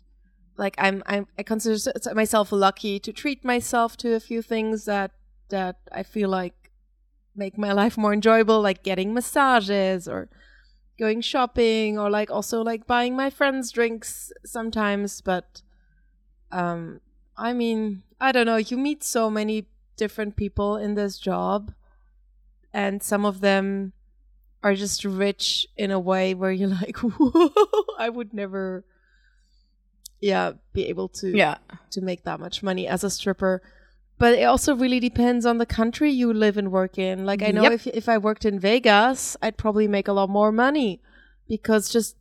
Speaker 2: like I'm I'm I consider myself lucky to treat myself to a few things that that I feel like make my life more enjoyable, like getting massages or going shopping or like also like buying my friends drinks sometimes. But um, I mean, I don't know. You meet so many different people in this job, and some of them are just rich in a way where you're like, Whoa, I would never, yeah, be able to
Speaker 1: yeah.
Speaker 2: to make that much money as a stripper. But it also really depends on the country you live and work in. Like I know
Speaker 1: Yep.
Speaker 2: if if I worked in Vegas, I'd probably make a lot more money because just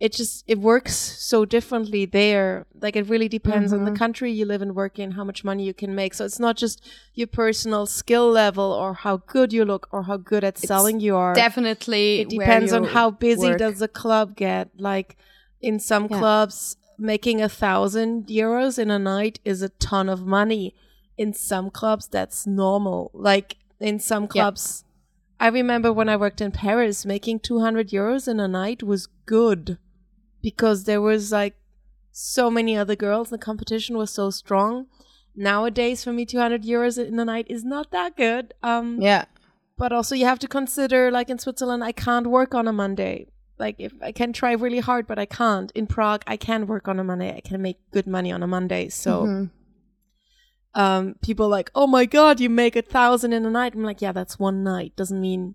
Speaker 2: it just it works so differently there. Like it really depends on the mm-hmm. country you live and work in, how much money you can make. So it's not just your personal skill level or how good you look or how good at selling you are
Speaker 1: Definitely.
Speaker 2: it depends on how busy
Speaker 1: work.
Speaker 2: does the club get like in some
Speaker 1: Yeah.
Speaker 2: clubs making a thousand euros in a night is a ton of money in some clubs that's normal like in some
Speaker 1: Yeah.
Speaker 2: clubs i remember when i worked in paris making 200 euros in a night was good because there was like so many other girls the competition was so strong nowadays for me 200 euros in a night is not that good um
Speaker 1: Yeah.
Speaker 2: but also you have to consider like in Switzerland I can't work on a Monday. Like if I can try really hard but I can't. In Prague I can work on a Monday. I can make good money on a Monday. So
Speaker 1: Mm-hmm.
Speaker 2: Um people like, "Oh my god, you make a 1000 in a night." I'm like, "Yeah, that's one night. Doesn't mean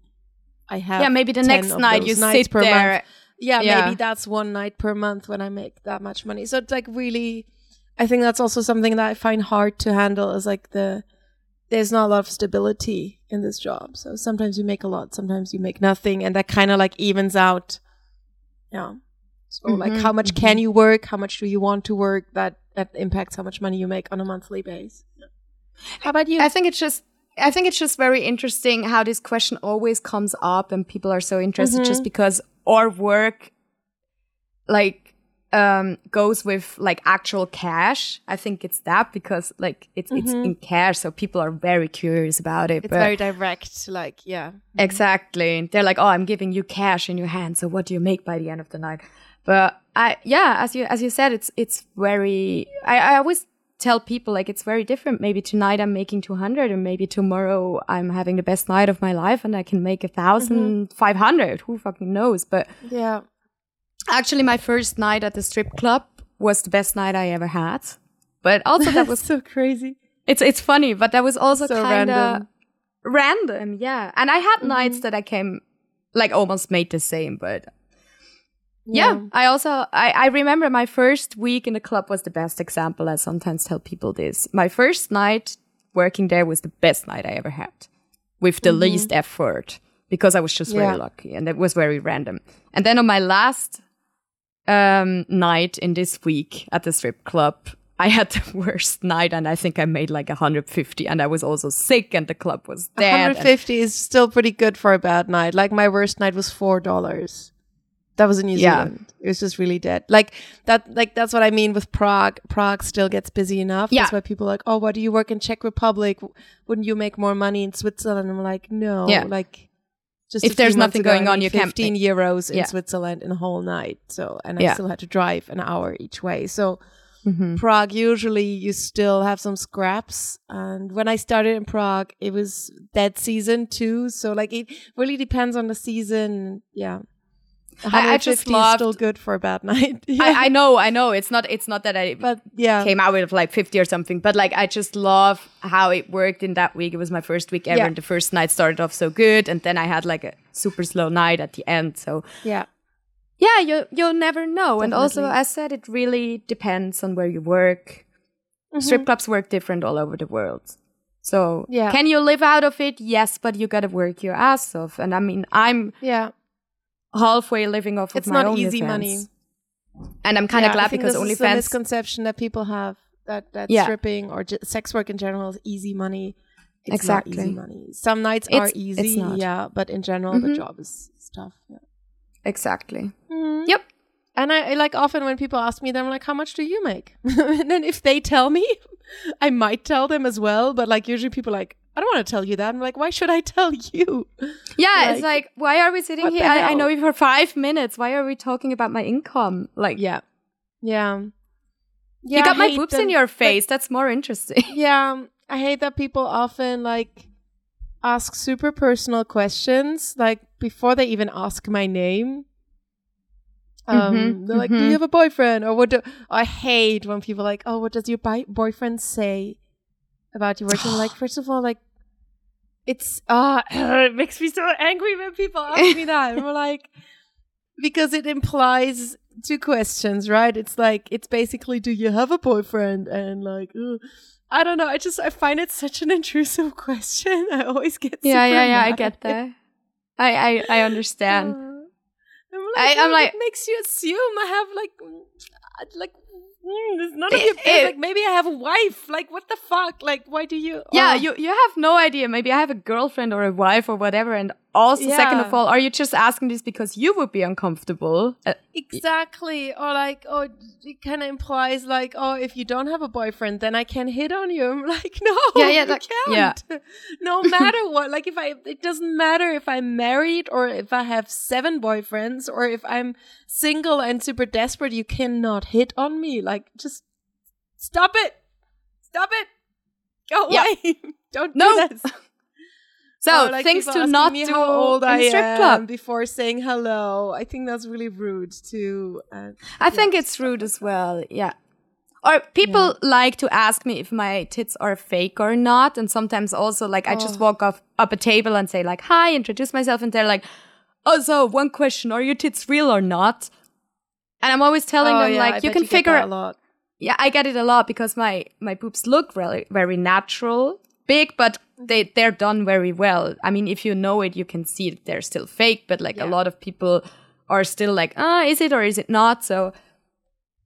Speaker 2: I have
Speaker 1: Yeah, maybe the next night you sit
Speaker 2: per
Speaker 1: there.
Speaker 2: month. Yeah,
Speaker 1: Yeah.
Speaker 2: maybe that's one night per month when I make that much money. So it's like really I think that's also something that I find hard to handle is like the there's not a lot of stability in this job. So sometimes you make a lot, sometimes you make nothing, and that kind of like evens out. Yeah. So like, how much can you work? How much do you want to work? That that impacts how much money you make on a monthly base. How about you?
Speaker 1: I think it's just I think it's just very interesting how this question always comes up and people are so interested just mm-hmm. because our work like um goes with like actual cash. I think it's that because like it's it's mm-hmm. in cash so people are very curious about it.
Speaker 2: it's very direct. Like, yeah. Mm-hmm.
Speaker 1: Exactly. They're like, "Oh, I'm giving you cash in your hand. So what do you make by the end of the night?" But I, yeah, as you as you said, it's it's very. I, I always tell people like it's very different. Maybe tonight I'm making 200, and maybe tomorrow I'm having the best night of my life, and I can make a thousand mm-hmm. five hundred. Who fucking knows? But
Speaker 2: Yeah.
Speaker 1: actually, my first night at the strip club was the best night I ever had. But also that was
Speaker 2: so crazy.
Speaker 1: it's it's funny, but that was also
Speaker 2: So
Speaker 1: kind of
Speaker 2: random.
Speaker 1: random. Yeah, and I had mm-hmm. nights that I came like almost made the same, but yeah, I also I I remember my first week in the club was the best example. I sometimes tell people this. My first night working there was the best night I ever had, with the least effort because I was just very lucky and it was very random. And then on my last um night in this week at the strip club. I had the worst night and I think I made like 150 and I was also sick and the club was dead. and-
Speaker 2: 150 is still pretty good for a bad night. Like my worst night was four dollars. That was in New
Speaker 1: Yeah.
Speaker 2: Zealand. It was just really dead. Like that. Like that's what I mean with Prague. Prague still gets busy enough.
Speaker 1: Yeah.
Speaker 2: That's why people are like, oh, why do you work in Czech Republic? Wouldn't you make more money in Switzerland? I'm like, no.
Speaker 1: Yeah.
Speaker 2: Like, just
Speaker 1: If there's nothing
Speaker 2: ago,
Speaker 1: going on, you can't
Speaker 2: 15 euros in
Speaker 1: Yeah.
Speaker 2: Switzerland in a whole night. So and I still had to drive an hour each way. So
Speaker 1: Mhm.
Speaker 2: Prague, usually you still have some scraps. And when I started in Prague, it was dead season too. So like it really depends on the season. Yeah.
Speaker 1: I- I just
Speaker 2: 150 is
Speaker 1: loved-
Speaker 2: still good for a bad night. yeah.
Speaker 1: I, I know, I know. It's not it's not that I
Speaker 2: but yeah.
Speaker 1: came out with like 50 or something, but like I just love how it worked in that week. It was my first week ever
Speaker 2: Yeah.
Speaker 1: and the first night started off so good and then I had like a super slow night at the end. So
Speaker 2: yeah.
Speaker 1: yeah, you you'll never know. And also I said it really depends on where you work.
Speaker 2: Mm-hmm.
Speaker 1: Strip clubs work different all over the world. So
Speaker 2: Yeah.
Speaker 1: can you live out of it? Yes, but you gotta work your ass off. And I mean I'm
Speaker 2: Yeah.
Speaker 1: Halfway living off
Speaker 2: It's
Speaker 1: of my
Speaker 2: not
Speaker 1: own
Speaker 2: easy money.
Speaker 1: And I'm kind of
Speaker 2: Yeah, I
Speaker 1: glad
Speaker 2: think
Speaker 1: because
Speaker 2: this is the misconception that people have that that
Speaker 1: Yeah.
Speaker 2: stripping or j- sex work in general is easy money. It's
Speaker 1: Exactly.
Speaker 2: not easy money. Some nights are
Speaker 1: It's- it's
Speaker 2: easy,
Speaker 1: not.
Speaker 2: yeah, but in general the
Speaker 1: Mhm.
Speaker 2: job is, is tough. Yeah.
Speaker 1: exactly.
Speaker 2: Mhm.
Speaker 1: Yep.
Speaker 2: And I, I like often when people ask me, then I'm like, how much do you make? and then if they tell me, I might tell them as well. But like usually people are like, I don't want to tell you that. I'm like, why should I tell you?
Speaker 1: Yeah,
Speaker 2: Like,
Speaker 1: it's like, why are we sitting here? I, I know you for five minutes. Why are we talking about my income? Like,
Speaker 2: Yeah. Yeah. Yeah,
Speaker 1: you got
Speaker 2: I
Speaker 1: my boobs
Speaker 2: them-
Speaker 1: in your
Speaker 2: like,
Speaker 1: face. That's more interesting.
Speaker 2: yeah. I hate that people often like ask super personal questions, like before they even ask my name. Um,
Speaker 1: Mhm,
Speaker 2: they're like, "Do
Speaker 1: mhm.
Speaker 2: you have a boyfriend?" Or what? Do I hate when people are like, "Oh, what does your bi- boyfriend say about you working?" like, first of all, like, it's ah, it makes me so angry when people ask me that. We're like, because it implies two questions, right? It's like it's basically, do you have a boyfriend? And like, ugh. I don't know. I just I find it such an intrusive question. I always get
Speaker 1: yeah, yeah, yeah. I get that. I, I, I understand.
Speaker 2: Uh, I'm like,
Speaker 1: I'm
Speaker 2: what
Speaker 1: like-
Speaker 2: makes you assume I have like, mm, like, mm, there's none of
Speaker 1: It-
Speaker 2: your business.
Speaker 1: it-
Speaker 2: Like maybe I have a wife. Like what the fuck? Like why do you?
Speaker 1: yeah,
Speaker 2: oh.
Speaker 1: you, you have no idea. Maybe I have a girlfriend or a wife or whatever. And also, second of all, are you just asking this because you would be uncomfortable? Uh,
Speaker 2: Exactly. Or like, oh, it kind of implies like, oh, if you don't have a boyfriend, then I can hit on you. I'm like, no,
Speaker 1: Yeah, yeah,
Speaker 2: you
Speaker 1: like- yeah.
Speaker 2: can't. no matter what. Like, if I, it doesn't matter if I'm married or if I have seven boyfriends or if I'm single and super desperate, you cannot hit on me. Like, just stop it. Stop it. Go
Speaker 1: Yeah.
Speaker 2: away. don't
Speaker 1: No.
Speaker 2: do this.
Speaker 1: So
Speaker 2: Or, like,
Speaker 1: things to not do
Speaker 2: how old
Speaker 1: in
Speaker 2: I
Speaker 1: strip
Speaker 2: am
Speaker 1: club.
Speaker 2: before saying hello. I think that's really rude too. Uh,
Speaker 1: I think it's rude as well. Yeah. Or people like to ask me if my tits are fake or not, and sometimes also like I
Speaker 2: Oh.
Speaker 1: just walk off up a table and say like hi, introduce myself, and they're like, "Oh, so one question: Are your tits real or not?" And I'm always telling
Speaker 2: Oh,
Speaker 1: them
Speaker 2: yeah, I
Speaker 1: like, "You can
Speaker 2: get
Speaker 1: figure it."
Speaker 2: a lot.
Speaker 1: Yeah, I get it a lot because my my boobs look really very natural, big, but they they're done very well. I mean, if you know it, you can see that they're still fake, but like a lot of people are still like, ah, is it or is it not? So,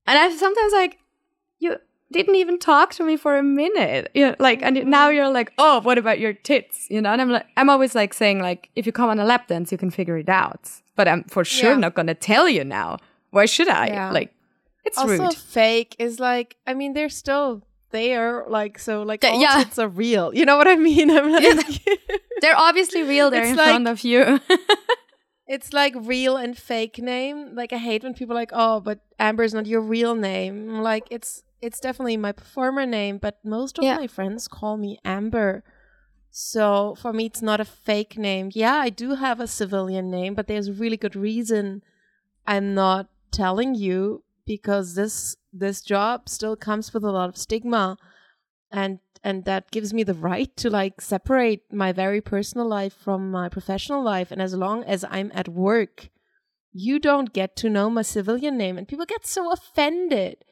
Speaker 1: and I sometimes like, you didn't even talk to me for a minute. You know, like, and now you're like, oh, what about your tits? You know, and I'm like, I'm always like saying like, if you come on a lap dance, you can figure it out. But I'm for sure
Speaker 2: Yeah.
Speaker 1: not gonna tell you now. Why should I?
Speaker 2: Yeah.
Speaker 1: Like, it's
Speaker 2: also
Speaker 1: rude.
Speaker 2: fake is like I mean they're still there like so like
Speaker 1: Th-
Speaker 2: all
Speaker 1: yeah.
Speaker 2: tits are real. You know what I mean? I'm like
Speaker 1: They're obviously real. They're
Speaker 2: It's
Speaker 1: in
Speaker 2: like-
Speaker 1: front of you.
Speaker 2: it's like real and fake name. Like I hate when people are like, "Oh, but Amber is not your real name." I'm like it's it's definitely my performer name, but most of
Speaker 1: Yeah.
Speaker 2: my friends call me Amber. So for me it's not a fake name. Yeah, I do have a civilian name, but there's a really good reason I'm not telling you because this this job still comes with a lot of stigma and and that gives me the right to like separate my very personal life from my professional life. And as long as i'm at work you don't get to know my civilian name and people get so offended.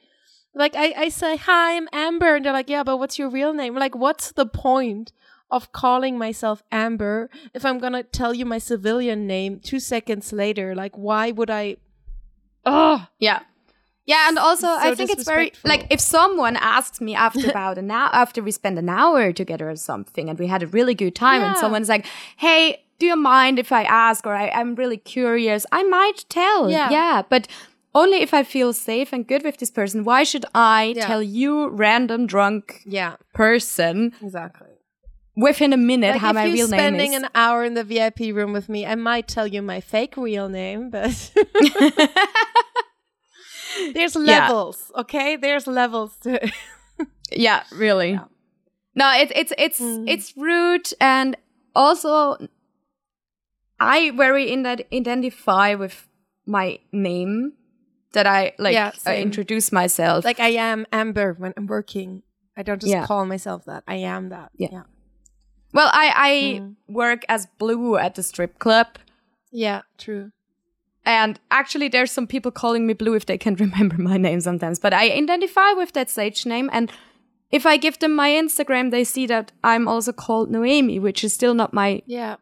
Speaker 2: Like i, I say hi i'm amber. And they're like yeah but what's your real name? Like what's the point of calling myself amber if i'm gonna tell you my civilian name two seconds later? Like why would i oh
Speaker 1: Yeah. Yeah, and also
Speaker 2: So
Speaker 1: I think it's very like if someone asks me after about an hour after we spend an hour together or something and we had a really good time and someone's like, Hey, do you mind if I ask or I, I'm really curious, I might tell.
Speaker 2: Yeah.
Speaker 1: Yeah. But only if I feel safe and good with this person. Why should I
Speaker 2: Yeah.
Speaker 1: tell you random drunk
Speaker 2: yeah
Speaker 1: person
Speaker 2: exactly
Speaker 1: within a minute
Speaker 2: Like
Speaker 1: how
Speaker 2: if
Speaker 1: my real name
Speaker 2: spending an hour in the VIP room with me, I might tell you my fake real name, but there's levels, okay? There's levels to.
Speaker 1: Yeah, really. No, it's it's it's
Speaker 2: Mm.
Speaker 1: it's rude and also I very in that identify with my name that I like
Speaker 2: Yeah,
Speaker 1: uh,
Speaker 2: same.
Speaker 1: introduce myself.
Speaker 2: Like I am Amber when I'm working. I don't just
Speaker 1: Yeah.
Speaker 2: call myself that. I am that.
Speaker 1: Yeah.
Speaker 2: Yeah.
Speaker 1: well, I I
Speaker 2: Mm.
Speaker 1: work as Blue at the strip club.
Speaker 2: Yeah, true.
Speaker 1: And actually, there's some people calling me Blue if they can't remember my name sometimes. But I identify with that stage name. And if I give them my Instagram, they see that I'm also called Noemi, which is still not my
Speaker 2: Yeah.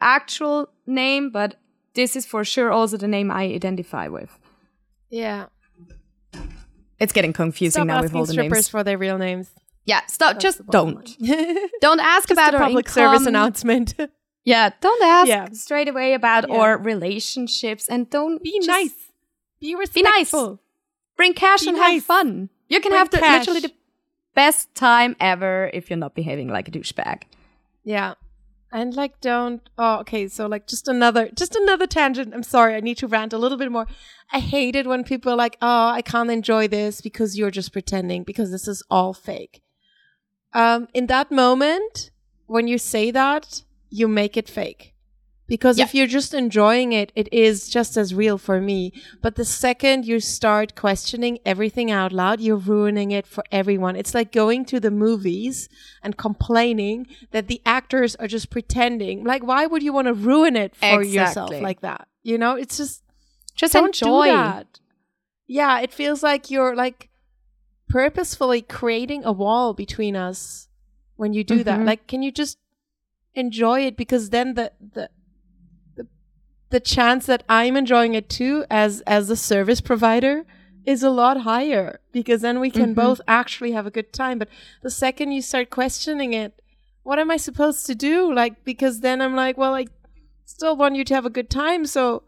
Speaker 1: actual name, but this is for sure also the name I identify with.
Speaker 2: Yeah.
Speaker 1: It's getting confusing
Speaker 2: Stop
Speaker 1: now with all the
Speaker 2: strippers
Speaker 1: names.
Speaker 2: for their real names.
Speaker 1: yeah, stop.
Speaker 2: That's
Speaker 1: just don't. Don't ask
Speaker 2: Just
Speaker 1: about
Speaker 2: a public service announcement.
Speaker 1: Yeah, don't ask
Speaker 2: Yeah.
Speaker 1: straight away about
Speaker 2: Yeah.
Speaker 1: our relationships and don't
Speaker 2: Be nice. Be respectful.
Speaker 1: Be nice. Bring cash
Speaker 2: Be
Speaker 1: and
Speaker 2: nice.
Speaker 1: have fun. You can
Speaker 2: Bring
Speaker 1: have the,
Speaker 2: cash.
Speaker 1: literally the best time ever if you're not behaving like a douchebag.
Speaker 2: Yeah. And like don't oh okay, so like just another just another tangent. I'm sorry, I need to rant a little bit more. I hate it when people are like, Oh, I can't enjoy this because you're just pretending because this is all fake. Um, in that moment, when you say that, you make it fake. Because
Speaker 1: Yeah.
Speaker 2: if you're just enjoying it, it is just as real for me. But the second you start questioning everything out loud, you're ruining it for everyone. It's like going to the movies and complaining that the actors are just pretending. Like, why would you want to ruin it for yourself like that? You know, it's just
Speaker 1: Just
Speaker 2: don't
Speaker 1: enjoy.
Speaker 2: do that. Yeah, it feels like you're like purposefully creating a wall between us when you do that.
Speaker 1: Mhm.
Speaker 2: Like, can you just enjoy it? Because then the the the, the chance that I'm enjoying it too as as a service provider is a lot higher because then we can
Speaker 1: Mhm.
Speaker 2: both actually have a good time. But the second you start questioning it, what am I supposed to do? Like, because then I'm like, well, I still want you to have a good time, so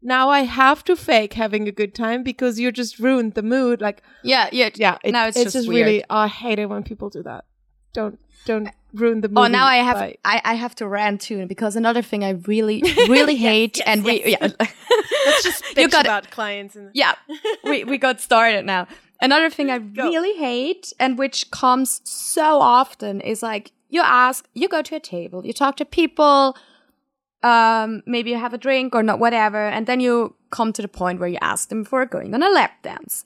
Speaker 2: now I have to fake having a good time because you just ruined the mood. Like,
Speaker 1: Yeah, yeah,
Speaker 2: yeah, it-
Speaker 1: now it's, just, weird.
Speaker 2: really. Oh, I hate it when people do that. Don't don't ruin the mood.
Speaker 1: Oh, now I have I, I have to rant too because another thing I really really hate and we yeah
Speaker 2: Let's just
Speaker 1: you
Speaker 2: bitch
Speaker 1: got it.
Speaker 2: about clients. And-
Speaker 1: yeah we we got started now. Another thing I really hate and which comes so often is like you ask you go to a table you talk to people um maybe you have a drink or not whatever and then you come to the point where you ask them for going on a lap dance.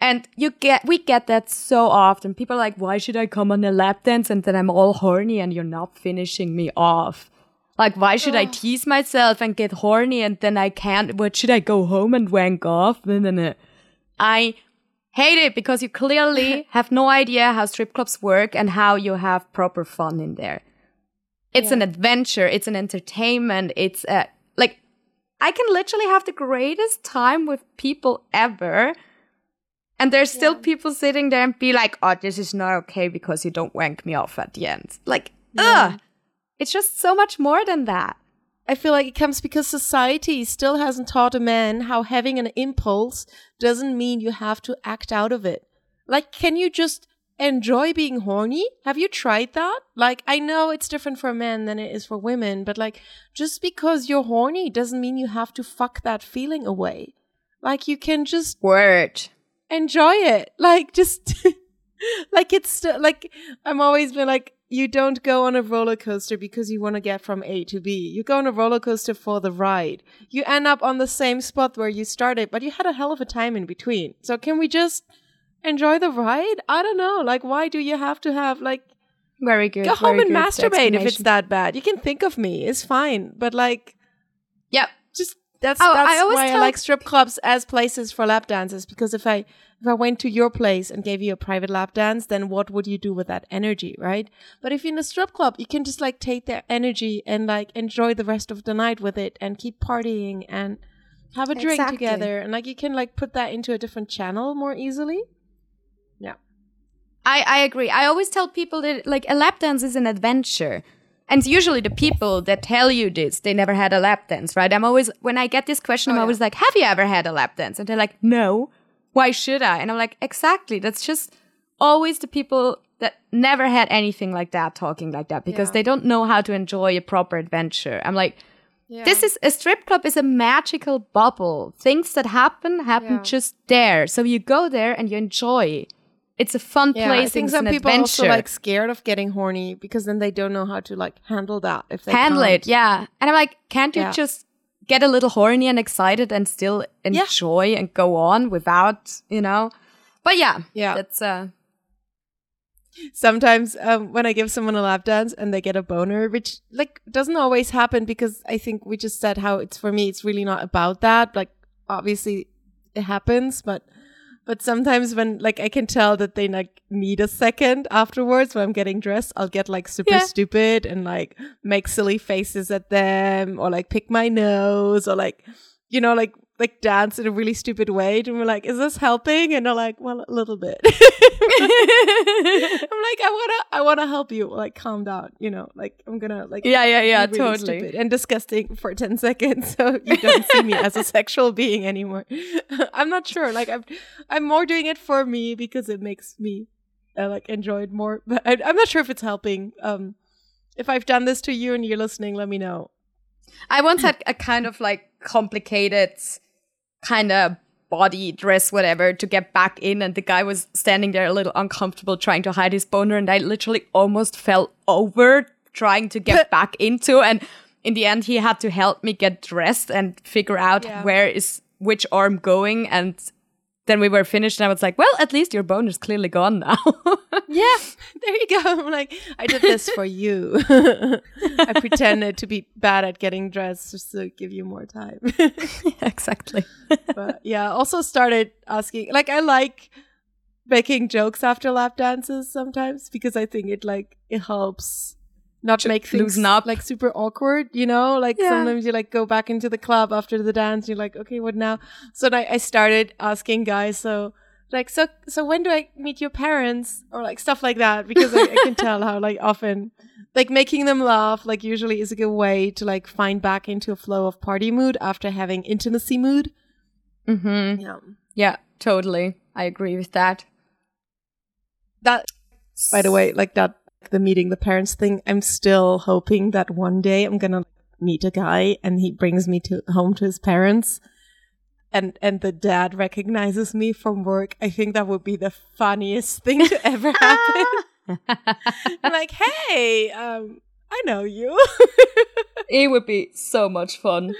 Speaker 1: And you get, we get that so often. People are like, why should I come on a lap dance? And then I'm all horny and you're not finishing me off. Like, why should I tease myself and get horny and then I can't? What should I go home and wank off? No, no, no. I hate it because you clearly have no idea how strip clubs work and how you have proper fun in there. It's an adventure, it's an entertainment, it's a like I can literally have the greatest time with people ever. And there's still people sitting there and be like, oh, this is not okay because you don't wank me off at the end. Like, ugh. It's just so much more than that.
Speaker 2: I feel like it comes because society still hasn't taught a man how having an impulse doesn't mean you have to act out of it. Like, can you just enjoy being horny? Have you tried that? Like, I know it's different for men than it is for women, but like, just because you're horny doesn't mean you have to fuck that feeling away. Like, you can just
Speaker 1: Word.
Speaker 2: Enjoy it. Like, just, like, it's st- like, I'm always been like, you don't go on a roller coaster because you want to get from A to B. You go on a roller coaster for the ride. You end up on the same spot where you started, but you had a hell of a time in between. So can we just enjoy the ride? I don't know. Like, why do you have to have like
Speaker 1: Very good.
Speaker 2: go home and masturbate if it's that bad? You can think of me. It's fine. But like,
Speaker 1: Yep.
Speaker 2: just that's
Speaker 1: Oh, I always
Speaker 2: why I like strip clubs as places for lap dances because if I if I went to your place and gave you a private lap dance, then what would you do with that energy, right? But if you're in a strip club, you can just like take that energy and like enjoy the rest of the night with it and keep partying and have a drink
Speaker 1: Exactly.
Speaker 2: together and like you can like put that into a different channel more easily. Yeah.
Speaker 1: I, I agree. I always tell people that like a lap dance is an adventure. And usually the people that tell you this, they never had a lap dance, right? I'm always when I get this question, oh, I'm
Speaker 2: Oh, yeah.
Speaker 1: always like, Have you ever had a lap dance? And they're like, No. Why should I? And I'm like, Exactly. That's just always the people that never had anything like that talking like that because
Speaker 2: Yeah.
Speaker 1: they don't know how to enjoy a proper adventure. I'm like, this is a strip club is a magical bubble. Things that happen happen
Speaker 2: Yeah.
Speaker 1: just there. So you go there and you enjoy. It's a fun
Speaker 2: Yeah,
Speaker 1: place.
Speaker 2: I think some people
Speaker 1: adventure.
Speaker 2: also like scared of getting horny because then they don't know how to like handle that if they
Speaker 1: handle
Speaker 2: can't.
Speaker 1: it. Yeah. And I'm like, can't you
Speaker 2: Yeah.
Speaker 1: just get a little horny and excited and still enjoy and go on without, you know? But yeah,
Speaker 2: Yeah.
Speaker 1: that's uh
Speaker 2: sometimes um, when I give someone a lap dance and they get a boner, which like doesn't always happen because I think we just said how it's for me. It's really not about that. Like obviously it happens, but but sometimes when like I can tell that they like need a second afterwards when I'm getting dressed, I'll get like super
Speaker 1: Yeah.
Speaker 2: stupid and like make silly faces at them or like pick my nose or like you know like like dance in a really stupid way and we're like is this helping and they're like well a little bit I'm like, I wanna, I wanna help you. Like, calm down. You know, like I'm gonna like,
Speaker 1: Yeah, yeah, yeah,
Speaker 2: really
Speaker 1: totally.
Speaker 2: stupid and disgusting for ten seconds, so you don't see me as a sexual being anymore. I'm not sure. Like, I'm, I'm more doing it for me because it makes me uh, like enjoy it more. But I, I'm not sure if it's helping. Um, if I've done this to you and you're listening, let me know.
Speaker 1: I once had a kind of like complicated kind of body dress, whatever, to get back in, and the guy was standing there a little uncomfortable trying to hide his boner, and I literally almost fell over trying to get back into, and in the end, he had to help me get dressed and figure out
Speaker 2: Yeah.
Speaker 1: where is which arm going, and then we were finished, and I was like, "Well, at least your bone is clearly gone now."
Speaker 2: Yeah, there you go. I'm like, I did this for you. I pretended to be bad at getting dressed just to give you more time.
Speaker 1: exactly.
Speaker 2: but yeah, also started asking like I like making jokes after lap dances sometimes because I think it like it helps not make things
Speaker 1: up.
Speaker 2: like super awkward, you know? Like
Speaker 1: Yeah.
Speaker 2: sometimes you like go back into the club after the dance, you're like, okay, what now? So I, I started asking guys, so like so so when do I meet your parents or like stuff like that because I, I can tell how like often like making them laugh like usually is a good way to like find back into a flow of party mood after having intimacy mood.
Speaker 1: Mm-hmm.
Speaker 2: Yeah.
Speaker 1: Yeah, totally. I agree with that.
Speaker 2: That by the way, like that the meeting the parents thing, I'm still hoping that one day I'm gonna meet a guy and he brings me to home to his parents and and the dad recognizes me from work. I think that would be the funniest thing to ever happen. I'm like, hey, um, I know you.
Speaker 1: It would be so much fun.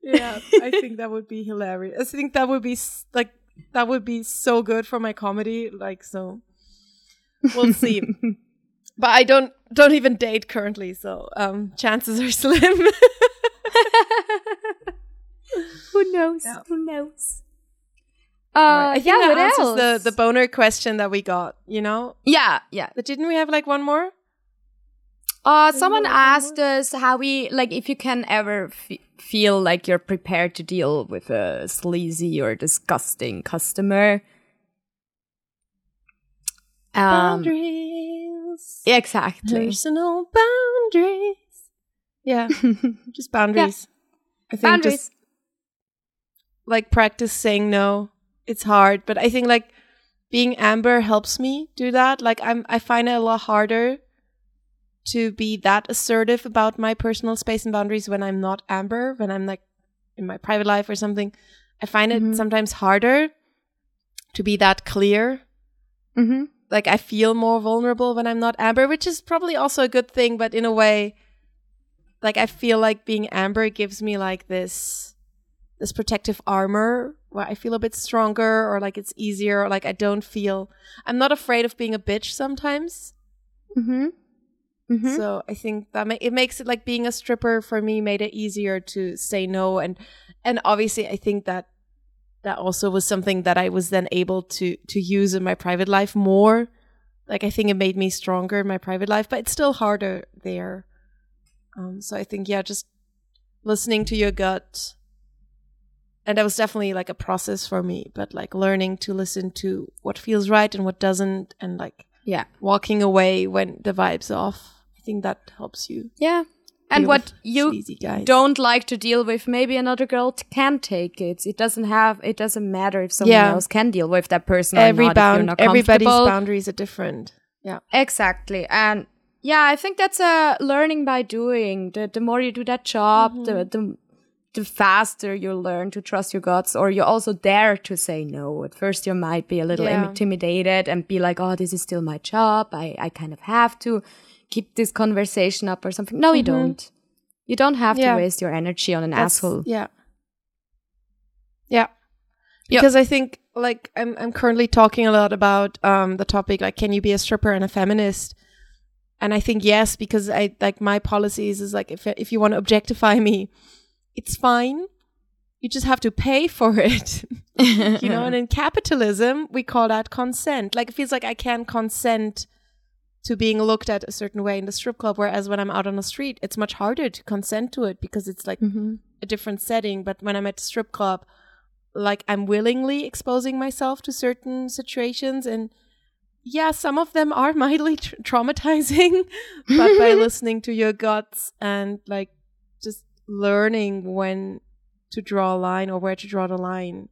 Speaker 2: yeah, I think that would be hilarious. I think that would be like that would be so good for my comedy. Like so, we'll see. But I don't don't even date currently, so um, chances are slim.
Speaker 1: Who knows?
Speaker 2: Yeah.
Speaker 1: Who knows? Uh,
Speaker 2: I think
Speaker 1: yeah,
Speaker 2: that
Speaker 1: what
Speaker 2: answers
Speaker 1: else?
Speaker 2: the the boner question that we got. You know,
Speaker 1: yeah, yeah.
Speaker 2: but didn't we have like one more?
Speaker 1: Uh, someone asked us how we like if you can ever f- feel like you're prepared to deal with a sleazy or disgusting customer. Um, exactly.
Speaker 2: Personal boundaries. Yeah, just boundaries. I think
Speaker 1: Boundaries.
Speaker 2: just like practice saying no. It's hard, but I think like being Amber helps me do that. Like I'm, I find it a lot harder to be that assertive about my personal space and boundaries when I'm not Amber. When I'm like in my private life or something, I find it
Speaker 1: Mhm.
Speaker 2: sometimes harder to be that clear
Speaker 1: mm-hmm.
Speaker 2: Like I feel more vulnerable when I'm not Amber, which is probably also a good thing, but in a way, like I feel like being Amber gives me like this this protective armor where I feel a bit stronger or like it's easier or like I don't feel I'm not afraid of being a bitch sometimes.
Speaker 1: Mm-hmm. Mm-hmm.
Speaker 2: So I think that ma- it makes it like being a stripper for me made it easier to say no and and obviously I think that that also was something that I was then able to to use in my private life more. Like I think it made me stronger in my private life, but it's still harder there. Um, so I think yeah, just listening to your gut, and that was definitely like a process for me. But like learning to listen to what feels right and what doesn't, and like
Speaker 1: yeah.
Speaker 2: walking away when the vibe's off. I think that helps you.
Speaker 1: Yeah. And what you don't like to deal with, maybe another girl t- can take it. It doesn't have. It doesn't matter if someone
Speaker 2: Yeah.
Speaker 1: else can deal with that person.
Speaker 2: every
Speaker 1: or not,
Speaker 2: bound, everybody's boundaries are different. Yeah.
Speaker 1: Exactly. And yeah, I think that's a learning by doing. The the more you do that job, the mm-hmm. the the faster you learn to trust your guts or you also dare to say no. At first you might be a little
Speaker 2: Yeah.
Speaker 1: intimidated and be like, Oh, this is still my job. I, I kind of have to keep this conversation up or something. No, you don't. You don't have
Speaker 2: Yeah.
Speaker 1: to waste your energy on an
Speaker 2: That's-
Speaker 1: asshole.
Speaker 2: Yeah. Yeah.
Speaker 1: Yep.
Speaker 2: Because I think like I'm I'm currently talking a lot about um the topic like can you be a stripper and a feminist? And I think yes because I like my policies is like if if you want to objectify me, it's fine. You just have to pay for it. you know, and in capitalism, we call that consent. Like it feels like I can consent to being looked at a certain way in the strip club, whereas when I'm out on the street, it's much harder to consent to it because it's like
Speaker 1: Mhm.
Speaker 2: a different setting. But when I'm at the strip club, like I'm willingly exposing myself to certain situations and yeah, some of them are mildly tr- traumatizing, but by listening to your guts and like just learning when to draw a line or where to draw the line.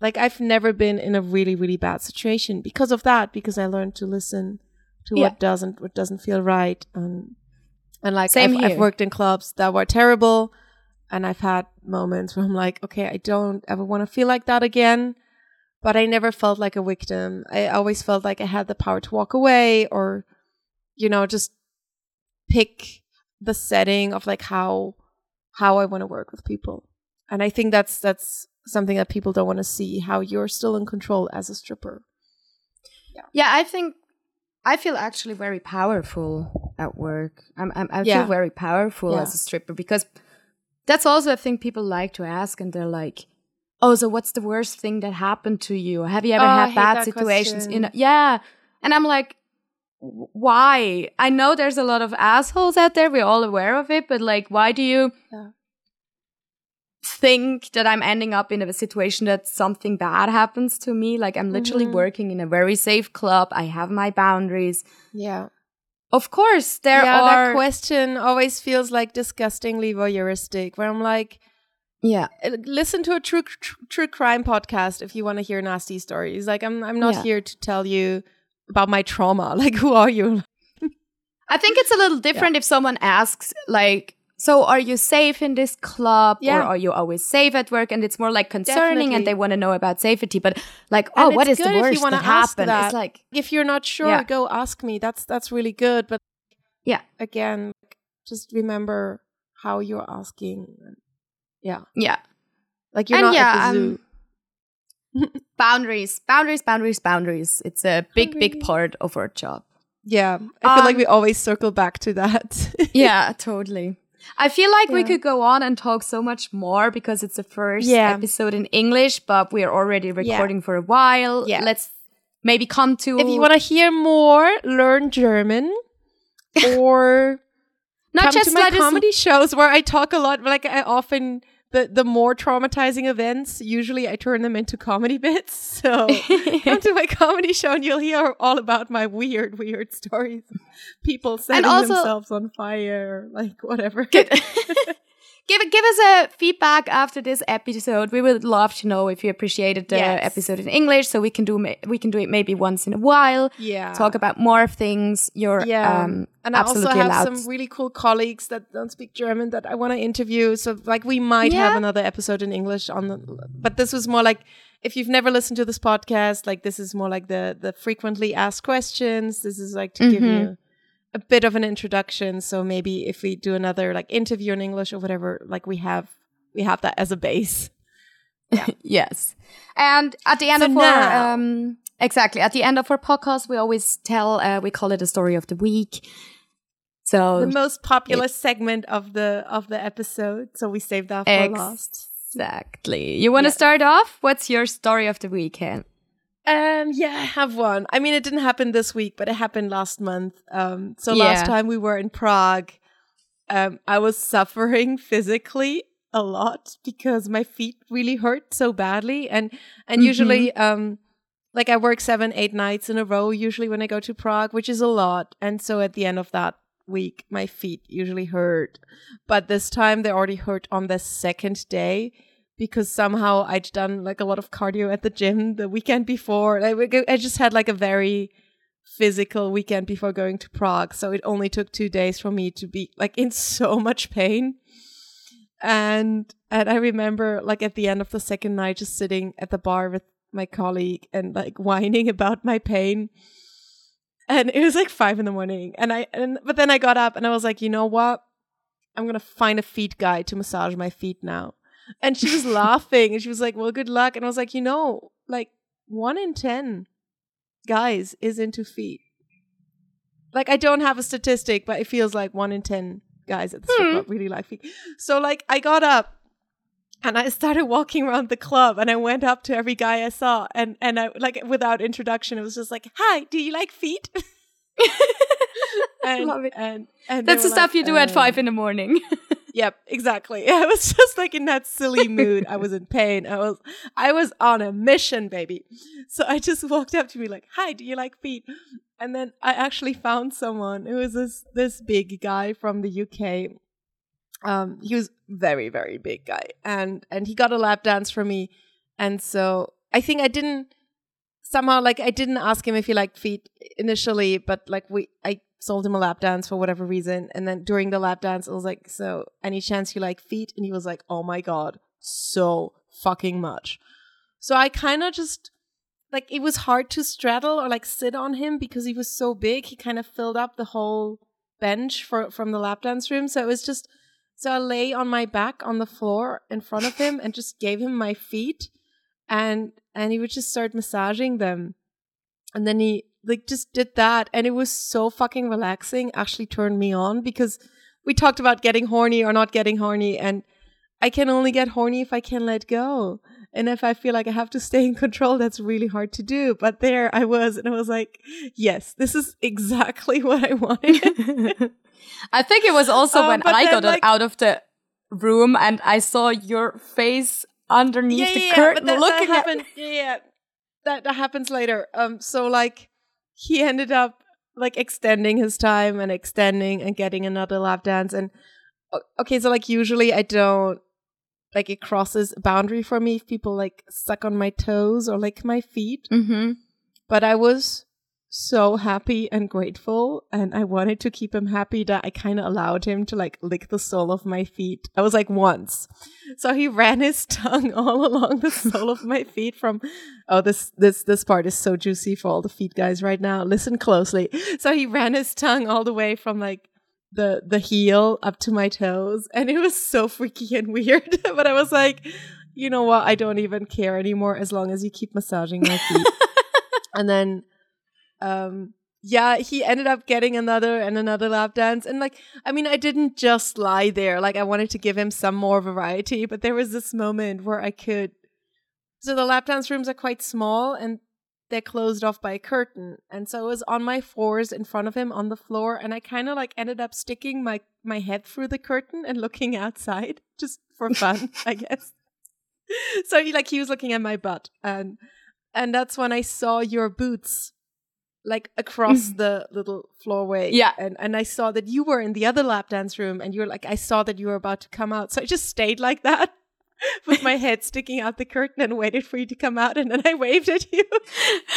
Speaker 2: Like I've never been in a really really bad situation because of that because I learned to listen to
Speaker 1: Yeah.
Speaker 2: what doesn't what doesn't feel right. And and like
Speaker 1: Same
Speaker 2: I've, I've worked in clubs that were terrible and I've had moments where I'm like okay I don't ever want to feel like that again. But I never felt like a victim. I always felt like I had the power to walk away or you know just pick the setting of like how how I want to work with people. And I think that's that's something that people don't want to see how you're still in control as a stripper.
Speaker 1: Yeah. Yeah, I think I feel actually very powerful at work. I'm, I'm I
Speaker 2: Yeah.
Speaker 1: feel very powerful
Speaker 2: Yeah.
Speaker 1: as a stripper because that's also a thing people like to ask, and they're like, "Oh, so what's the worst thing that happened to you? Have you ever
Speaker 2: Oh,
Speaker 1: had bad situations?" In
Speaker 2: question.
Speaker 1: yeah, and I'm like, "Why? I know there's a lot of assholes out there. We're all aware of it, but like, why do you?"
Speaker 2: Yeah.
Speaker 1: Think that I'm ending up in a situation that something bad happens to me. Like I'm literally
Speaker 2: Mhm.
Speaker 1: working in a very safe club. I have my boundaries.
Speaker 2: yeah
Speaker 1: Of course, there
Speaker 2: yeah,
Speaker 1: are.
Speaker 2: that question always feels like disgustingly voyeuristic. Where I'm like,
Speaker 1: yeah,
Speaker 2: uh, listen to a true tr- true crime podcast if you want to hear nasty stories. Like, I'm I'm not
Speaker 1: Yeah.
Speaker 2: here to tell you about my trauma. Like, who are you?
Speaker 1: I think it's a little different if someone asks, like, "So, are you safe in this club, or
Speaker 2: Yeah.
Speaker 1: are you always safe at work?" And it's more like concerning,
Speaker 2: Definitely.
Speaker 1: and they want to know about safety. But like, oh, what is the
Speaker 2: good if you
Speaker 1: worst that happened?
Speaker 2: that.
Speaker 1: It's like,
Speaker 2: If you're not sure,
Speaker 1: Yeah.
Speaker 2: go ask me. That's that's really good. But
Speaker 1: yeah,
Speaker 2: again, just remember how you're asking. Yeah,
Speaker 1: yeah,
Speaker 2: like you're
Speaker 1: And
Speaker 2: not
Speaker 1: yeah,
Speaker 2: at the
Speaker 1: um,
Speaker 2: zoo.
Speaker 1: boundaries, boundaries, boundaries, boundaries. It's a big, big part of our job.
Speaker 2: Yeah, I feel like
Speaker 1: Um,
Speaker 2: we always circle back to that.
Speaker 1: yeah, totally. I feel like we could go on and talk so much more because it's the first
Speaker 2: Yeah.
Speaker 1: episode in English, but we're already recording for a while.
Speaker 2: Yeah.
Speaker 1: Let's maybe come to
Speaker 2: If you want to hear more, learn German or
Speaker 1: not
Speaker 2: come
Speaker 1: just
Speaker 2: to my comedy shows where I talk a lot. Like I often the the more traumatizing events, usually I turn them into comedy bits. So come to my comedy show and you'll hear all about my weird, weird stories. People setting
Speaker 1: also-
Speaker 2: themselves on fire, like whatever.
Speaker 1: give give us a feedback after this episode. We would love to know if you appreciated the
Speaker 2: Yes.
Speaker 1: episode in English, so we can do we can do it maybe once in a while.
Speaker 2: yeah.
Speaker 1: Talk about more of things. You're
Speaker 2: Yeah.
Speaker 1: um,
Speaker 2: and I also have
Speaker 1: allowed.
Speaker 2: some really cool colleagues that don't speak German that I want to interview. So like we might
Speaker 1: Yeah.
Speaker 2: have another episode in English on the but this was more like if you've never listened to this podcast, like this is more like the the frequently asked questions. This is like to give
Speaker 1: Mhm.
Speaker 2: you a bit of an introduction. So maybe if we do another like interview in English or whatever, like we have we have that as a base.
Speaker 1: yes, and at the end
Speaker 2: So
Speaker 1: of
Speaker 2: now-
Speaker 1: our um, exactly at the end of our podcast, we always tell uh, we call it a story of the week. So
Speaker 2: The most popular segment of the of the episode. So we saved that for last.
Speaker 1: Exactly. You want to start off? What's your story of the weekend?
Speaker 2: Um, yeah, I have one. I mean, it didn't happen this week, but it happened last month. Um, so last time we were in Prague, um, I was suffering physically a lot because my feet really hurt so badly, and and usually, um, like I work seven, eight nights in a row usually when I go to Prague, which is a lot, and so at the end of that week, my feet usually hurt, but this time they already hurt on the second day because somehow I'd done like a lot of cardio at the gym the weekend before. Like, I just had like a very physical weekend before going to Prague. So it only took two days for me to be like in so much pain. And and I remember like at the end of the second night just sitting at the bar with my colleague and like whining about my pain. And it was like five in the morning. And I and but then I got up and I was like, you know what? I'm gonna find a feet guy to massage my feet now. And she was laughing and she was like, Well, good luck. And I was like, you know, like one in ten guys is into feet. Like I don't have a statistic, but it feels like one in ten guys at the strip
Speaker 1: Hmm.
Speaker 2: club really like feet. So like I got up and I started walking around the club and I went up to every guy I saw and and I like without introduction, it was just like, Hi, do you like feet? and,
Speaker 1: Love it.
Speaker 2: and and
Speaker 1: That's the
Speaker 2: were
Speaker 1: stuff
Speaker 2: like,
Speaker 1: you do at
Speaker 2: um,
Speaker 1: five in the morning.
Speaker 2: Yep, exactly. I was just like in that silly mood. I was in pain. I was I was on a mission, baby. So I just walked up to me like, "Hi, do you like feet?" And then I actually found someone. It was this this big guy from the UK. Um, he was very very big guy, and and he got a lap dance from me. And so I think I didn't somehow like I didn't ask him if he liked feet initially, but like we I sold him a lap dance for whatever reason. And then during the lap dance, I was like, So, any chance you like feet? And he was like, Oh my God, so fucking much. So I kind of just like it was hard to straddle or like sit on him because he was so big. He kind of filled up the whole bench for from the lap dance room. So it was just so I lay on my back on the floor in front of him and just gave him my feet and and he would just start massaging them. And then he like just did that and it was so fucking relaxing actually turned me on because we talked about getting horny or not getting horny and I can only get horny if I can let go. And if I feel like I have to stay in control, that's really hard to do. But there I was, and I was like, yes, this is exactly what I wanted.
Speaker 1: I think it was also
Speaker 2: Um,
Speaker 1: when I
Speaker 2: then,
Speaker 1: got
Speaker 2: like-
Speaker 1: out of the room and I saw your face underneath the curtain
Speaker 2: but that,
Speaker 1: looking
Speaker 2: that
Speaker 1: at
Speaker 2: happened. Yeah, yeah, that that happens later. Um, so like he ended up like extending his time and extending and getting another lap dance. And okay, so like usually I don't like it crosses a boundary for me if people like suck on my toes or like my feet.
Speaker 1: hmm
Speaker 2: But I was so happy and grateful and I wanted to keep him happy that I kind of allowed him to like lick the sole of my feet. I was like once. So he ran his tongue all along the sole of my feet from Oh this this this part is so juicy for all the feet guys right now. Listen closely. So he ran his tongue all the way from like the the heel up to my toes and it was so freaky and weird. but I was like, you know what? I don't even care anymore as long as you keep massaging my feet and then um yeah, he ended up getting another and another lap dance. And like, I mean, I didn't just lie there. Like, I wanted to give him some more variety, but there was this moment where I could. So the lap dance rooms are quite small and they're closed off by a curtain. And so I was on my fours in front of him on the floor. And I kind of like ended up sticking my, my head through the curtain and looking outside just for fun, I guess. So he like, he was looking at my butt and, and that's when I saw your boots like across the little floorway.
Speaker 1: Yeah.
Speaker 2: And and I saw that you were in the other lap dance room and you were like, I saw that you were about to come out. So I just stayed like that with my head sticking out the curtain and waited for you to come out and then I waved at you.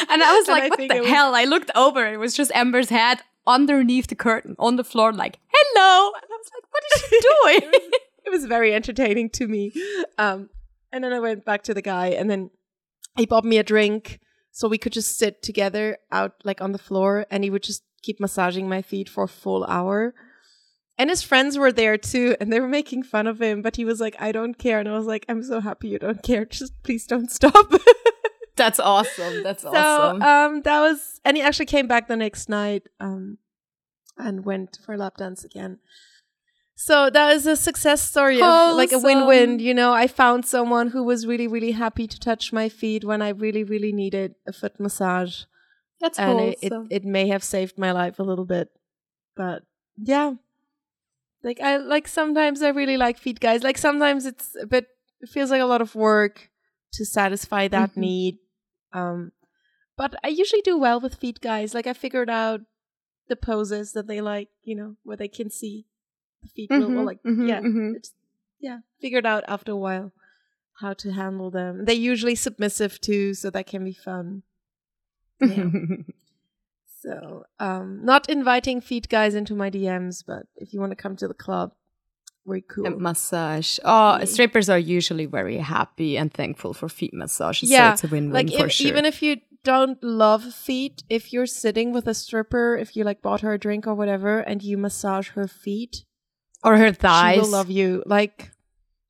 Speaker 1: And I was like,
Speaker 2: I
Speaker 1: what the
Speaker 2: it was-
Speaker 1: hell? I looked over. It was just Amber's head underneath the curtain on the floor, like, hello. And I was like, what is she doing?
Speaker 2: it was very entertaining to me. Um and then I went back to the guy and then he bought me a drink so we could just sit together out like on the floor and he would just keep massaging my feet for a full hour. And his friends were there too, and they were making fun of him, but he was like, I don't care. And I was like, I'm so happy you don't care. Just please don't stop.
Speaker 1: That's awesome. That's
Speaker 2: so
Speaker 1: awesome.
Speaker 2: um that was and he actually came back the next night um and went for a lap dance again. So that is a success story of like a win-win. You know, I found someone who was really, really happy to touch my feet when I really, really needed a foot massage.
Speaker 1: That's
Speaker 2: and it, it, it may have saved my life a little bit. But yeah. Like I like sometimes I really like feet guys. Like sometimes it's a bit it feels like a lot of work to satisfy that
Speaker 1: Mhm.
Speaker 2: need. Um but I usually do well with feet guys. Like I figured out the poses that they like, you know, where they can see the feet will, will
Speaker 1: Mhm,
Speaker 2: like
Speaker 1: mhm,
Speaker 2: yeah.
Speaker 1: mhm.
Speaker 2: It's, yeah. Figured out after a while how to handle them. They're usually submissive too, so that can be fun. Yeah. So, um, not inviting feet guys into my DMs, but if you want to come to the club, very cool.
Speaker 1: A massage. Oh,
Speaker 2: Yeah.
Speaker 1: strippers are usually very happy and thankful for feet massages.
Speaker 2: Yeah,
Speaker 1: so it's a win-win
Speaker 2: like
Speaker 1: for
Speaker 2: if,
Speaker 1: sure.
Speaker 2: even if you don't love feet, if you're sitting with a stripper, if you like bought her a drink or whatever, and you massage her feet,
Speaker 1: or her thighs.
Speaker 2: she will love you. Like,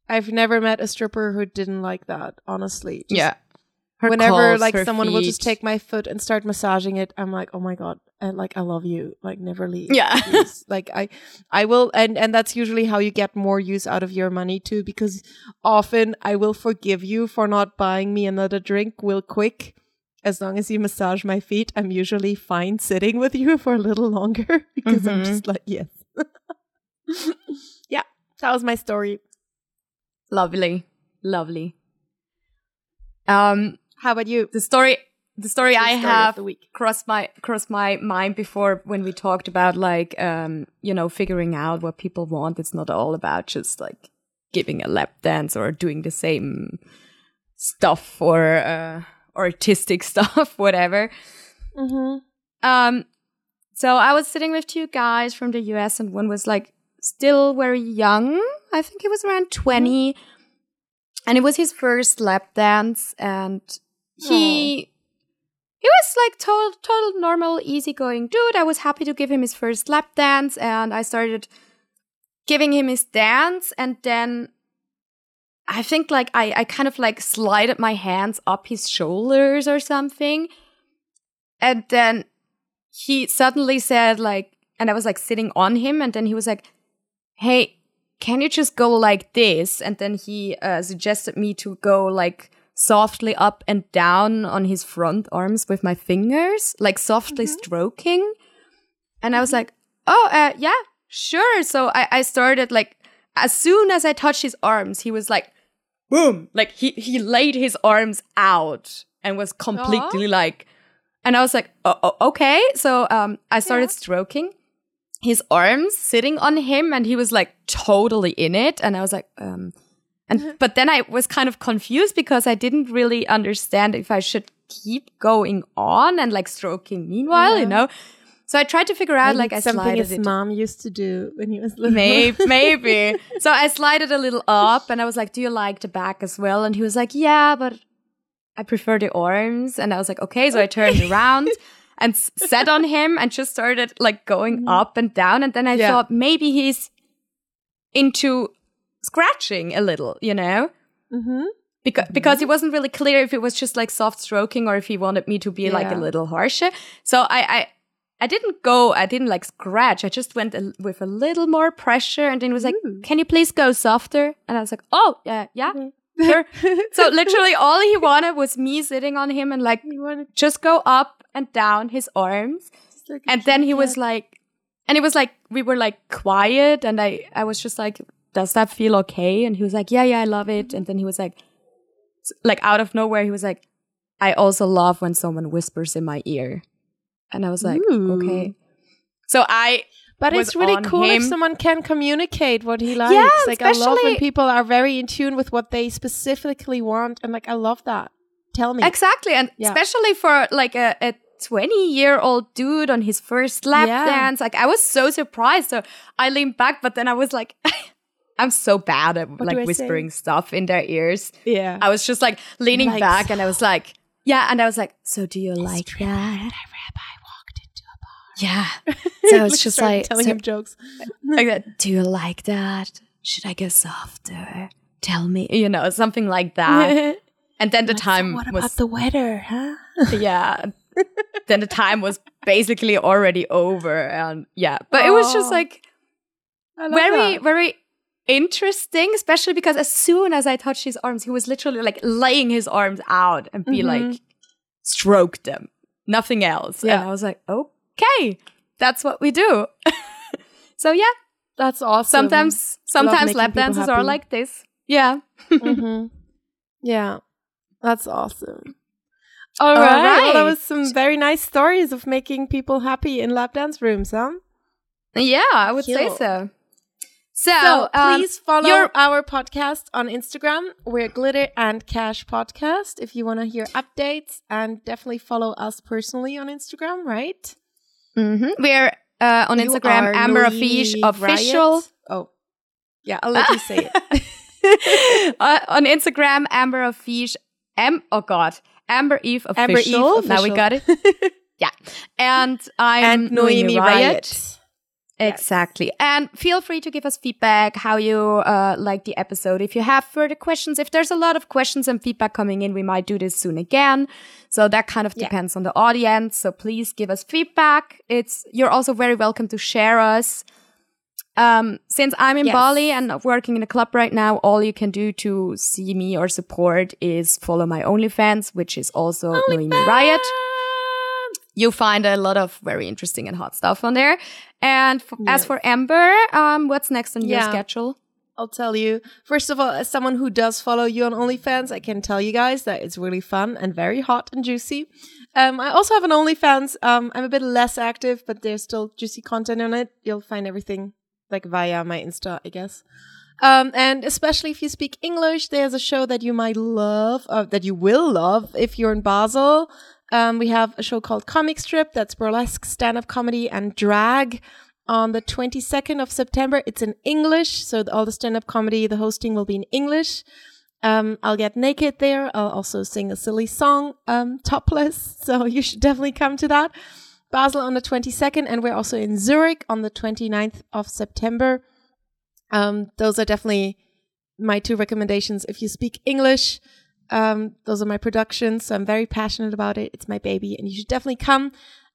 Speaker 2: I've never met a stripper who didn't like that. Honestly, Just
Speaker 1: yeah. Her
Speaker 2: whenever
Speaker 1: calves,
Speaker 2: like someone will just take my foot and start massaging it, I'm like, oh my god, and like I love you, like never leave.
Speaker 1: Yeah.
Speaker 2: like I, I will, and and that's usually how you get more use out of your money too, because often I will forgive you for not buying me another drink real quick. As long as you massage my feet, I'm usually fine sitting with you for a little longer because I'm
Speaker 1: Mhm.
Speaker 2: just like, yes. yeah, that was my story.
Speaker 1: Lovely. Lovely. Um
Speaker 2: How about you?
Speaker 1: the story the story I
Speaker 2: story of
Speaker 1: have
Speaker 2: the week?
Speaker 1: crossed my crossed my mind before when we talked about like um you know figuring out what people want it's not all about just like giving a lap dance or doing the same stuff or uh artistic stuff whatever
Speaker 2: Mm-hmm.
Speaker 1: um so I was sitting with two guys from the US and one was like still very young. I think he was around mm-hmm. 20 and it was his first lap dance and he oh. he was like total total normal easygoing dude. I was happy to give him his first lap dance and i started giving him his dance and then i think like i i kind of like slided my hands up his shoulders or something. And then he suddenly said like and i was like sitting on him and then he was like hey can you just go like this? And then he uh, suggested me to go like softly up and down on his front arms with my fingers like softly stroking. And i was like oh uh, yeah sure. So I, I started like as soon as i touched his arms he was like boom like he he laid his arms out and was completely like and i was like oh, oh, okay. So um i started stroking his arms sitting on him and he was like totally in it. And i was like um and but then i was kind of confused because i didn't really understand if i should keep going on and like stroking meanwhile you know? So i tried to figure out like i
Speaker 2: something his
Speaker 1: it
Speaker 2: mom used to do when he was little.
Speaker 1: maybe maybe. So i slided a little up and i was like do you like the back as well? And he was like yeah but i prefer the arms. And i was like okay. So i turned around and sat on him and just started like going mm-hmm. up and down and then i
Speaker 2: Yeah.
Speaker 1: thought maybe he's into scratching a little you know
Speaker 2: Mm-hmm.
Speaker 1: because mm-hmm. because it wasn't really clear if it was just like soft stroking or if he wanted me to be like a little harsher. So I I I didn't go, I didn't like scratch. I just went a, with a little more pressure and then he was like, mm. can you please go softer? And I was like, oh, yeah, yeah. Sure. So literally all he wanted was me sitting on him and like just go up and down his arms.
Speaker 2: like
Speaker 1: And then he was like, and it was like, we were like quiet and I, I was just like, does that feel okay? And he was like, yeah, yeah, I love it. And then he was like, like out of nowhere, he was like, I also love when someone whispers in my ear. And I was like,
Speaker 2: Ooh.
Speaker 1: okay. So I,
Speaker 2: But it's really cool if someone can communicate what he likes.
Speaker 1: Yeah,
Speaker 2: like I love when people are very in tune with what they specifically want, and like I love that. Tell me.
Speaker 1: exactly. And
Speaker 2: Yeah.
Speaker 1: especially for like a, a 20 year old dude on his first lap
Speaker 2: Yeah.
Speaker 1: dance, like I was so surprised. So I leaned back, but then I was like, I'm so bad at
Speaker 2: do
Speaker 1: like
Speaker 2: I say?
Speaker 1: whispering stuff in their ears.
Speaker 2: yeah.
Speaker 1: I was just like leaning
Speaker 2: Like,
Speaker 1: back and I was like, yeah. And I was like, so do you like that?
Speaker 2: rabbi walked into a bar.
Speaker 1: Yeah. So I was just like,
Speaker 2: telling
Speaker 1: so-
Speaker 2: him jokes.
Speaker 1: like that, do you like that? Should I go softer? Tell me, you know, something like that. And then the time
Speaker 2: what
Speaker 1: was,
Speaker 2: about the weather, huh?
Speaker 1: yeah. then the time was basically already over. And yeah, but it was just like very,
Speaker 2: that.
Speaker 1: very interesting, especially because as soon as I touched his arms, he was literally like laying his arms out and be
Speaker 2: Mhm.
Speaker 1: like, stroke them, nothing else.
Speaker 2: Yeah.
Speaker 1: And I was like, okay, that's what we do. so yeah,
Speaker 2: That's awesome.
Speaker 1: sometimes, sometimes lap dances are like this. Yeah.
Speaker 2: Mhm. Yeah, that's awesome. All
Speaker 1: All
Speaker 2: right. Well, that was some very nice stories of making people happy in lap dance rooms, huh?
Speaker 1: Yeah, I would say so. So,
Speaker 2: So
Speaker 1: um,
Speaker 2: please follow
Speaker 1: your-
Speaker 2: our podcast on Instagram. We're Glitter and Cash Podcast. If you want to hear updates, and definitely follow us personally on Instagram, right?
Speaker 1: Mhm. we're uh, on
Speaker 2: You
Speaker 1: Instagram, Amber
Speaker 2: Noemi
Speaker 1: Afish official.
Speaker 2: Riot. Oh, yeah. I'll let you say it.
Speaker 1: uh, on Instagram, Amber Afish, M. Oh God, Amber Eve official.
Speaker 2: Amber Eve
Speaker 1: Now we got it. yeah, and I'm
Speaker 2: and Noemi Riot.
Speaker 1: Exactly. And feel free to give us feedback how you uh, like the episode. If you have further questions, if there's a lot of questions and feedback coming in, we might do this soon again. So that kind of
Speaker 2: Yeah.
Speaker 1: depends on the audience. So please give us feedback. It's you're also very welcome to share us. Um, since I'm in
Speaker 2: Yes.
Speaker 1: Bali and working in a club right now, all you can do to see me or support is follow my OnlyFans, which is also Noemi Riot. You'll find a lot of very interesting and hot stuff on there. And f- as for Amber, um, what's next on your schedule?
Speaker 2: I'll tell you. First of all, as someone who does follow you on OnlyFans, I can tell you guys that it's really fun and very hot and juicy. Um, I also have an OnlyFans. Um, I'm a bit less active, but there's still juicy content on it. You'll find everything like via my Insta, I guess. Um, and especially if you speak English, there's a show that you might love, uh, that you will love if you're in Basel. Um, we have a show called Comic Strip that's burlesque, stand up comedy, and drag on the 22nd of September. It's in English, so all the stand up comedy, the hosting will be in English. Um, I'll get naked there. I'll also sing a silly song, um, topless. So you should definitely come to that. Basel on the 22nd, and we're also in Zurich on the 29th of September. Um, those are definitely my two recommendations. If you speak English, um, those are my productions. So I'm very passionate about it. It's my baby, and you should definitely come.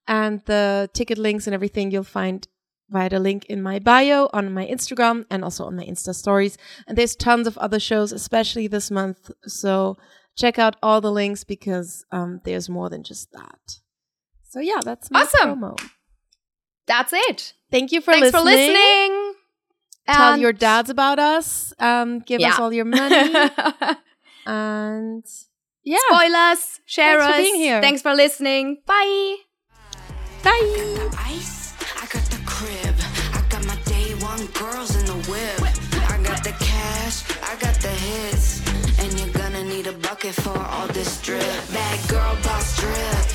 Speaker 2: And the ticket links and everything you'll find via the link in my bio on my Instagram and also on my Insta stories. And there's tons of other shows, especially this month. So check out all the links because um, there's more than just that. So yeah, that's my
Speaker 1: Awesome.
Speaker 2: promo.
Speaker 1: That's it.
Speaker 2: Thank you for
Speaker 1: Thanks
Speaker 2: listening.
Speaker 1: for listening.
Speaker 2: Tell
Speaker 1: And-
Speaker 2: your dads about us. Um, give us all your money. and yeah,
Speaker 1: Spoilers. Share
Speaker 2: Thanks for
Speaker 1: us.
Speaker 2: being here.
Speaker 1: Thanks for listening. Bye.
Speaker 2: bye.
Speaker 3: ice. I got the crib. I got my day one girls in the whip. I got the cash. I got the hits. And you're gonna need a bucket for all this drip. Bad girl boss drip.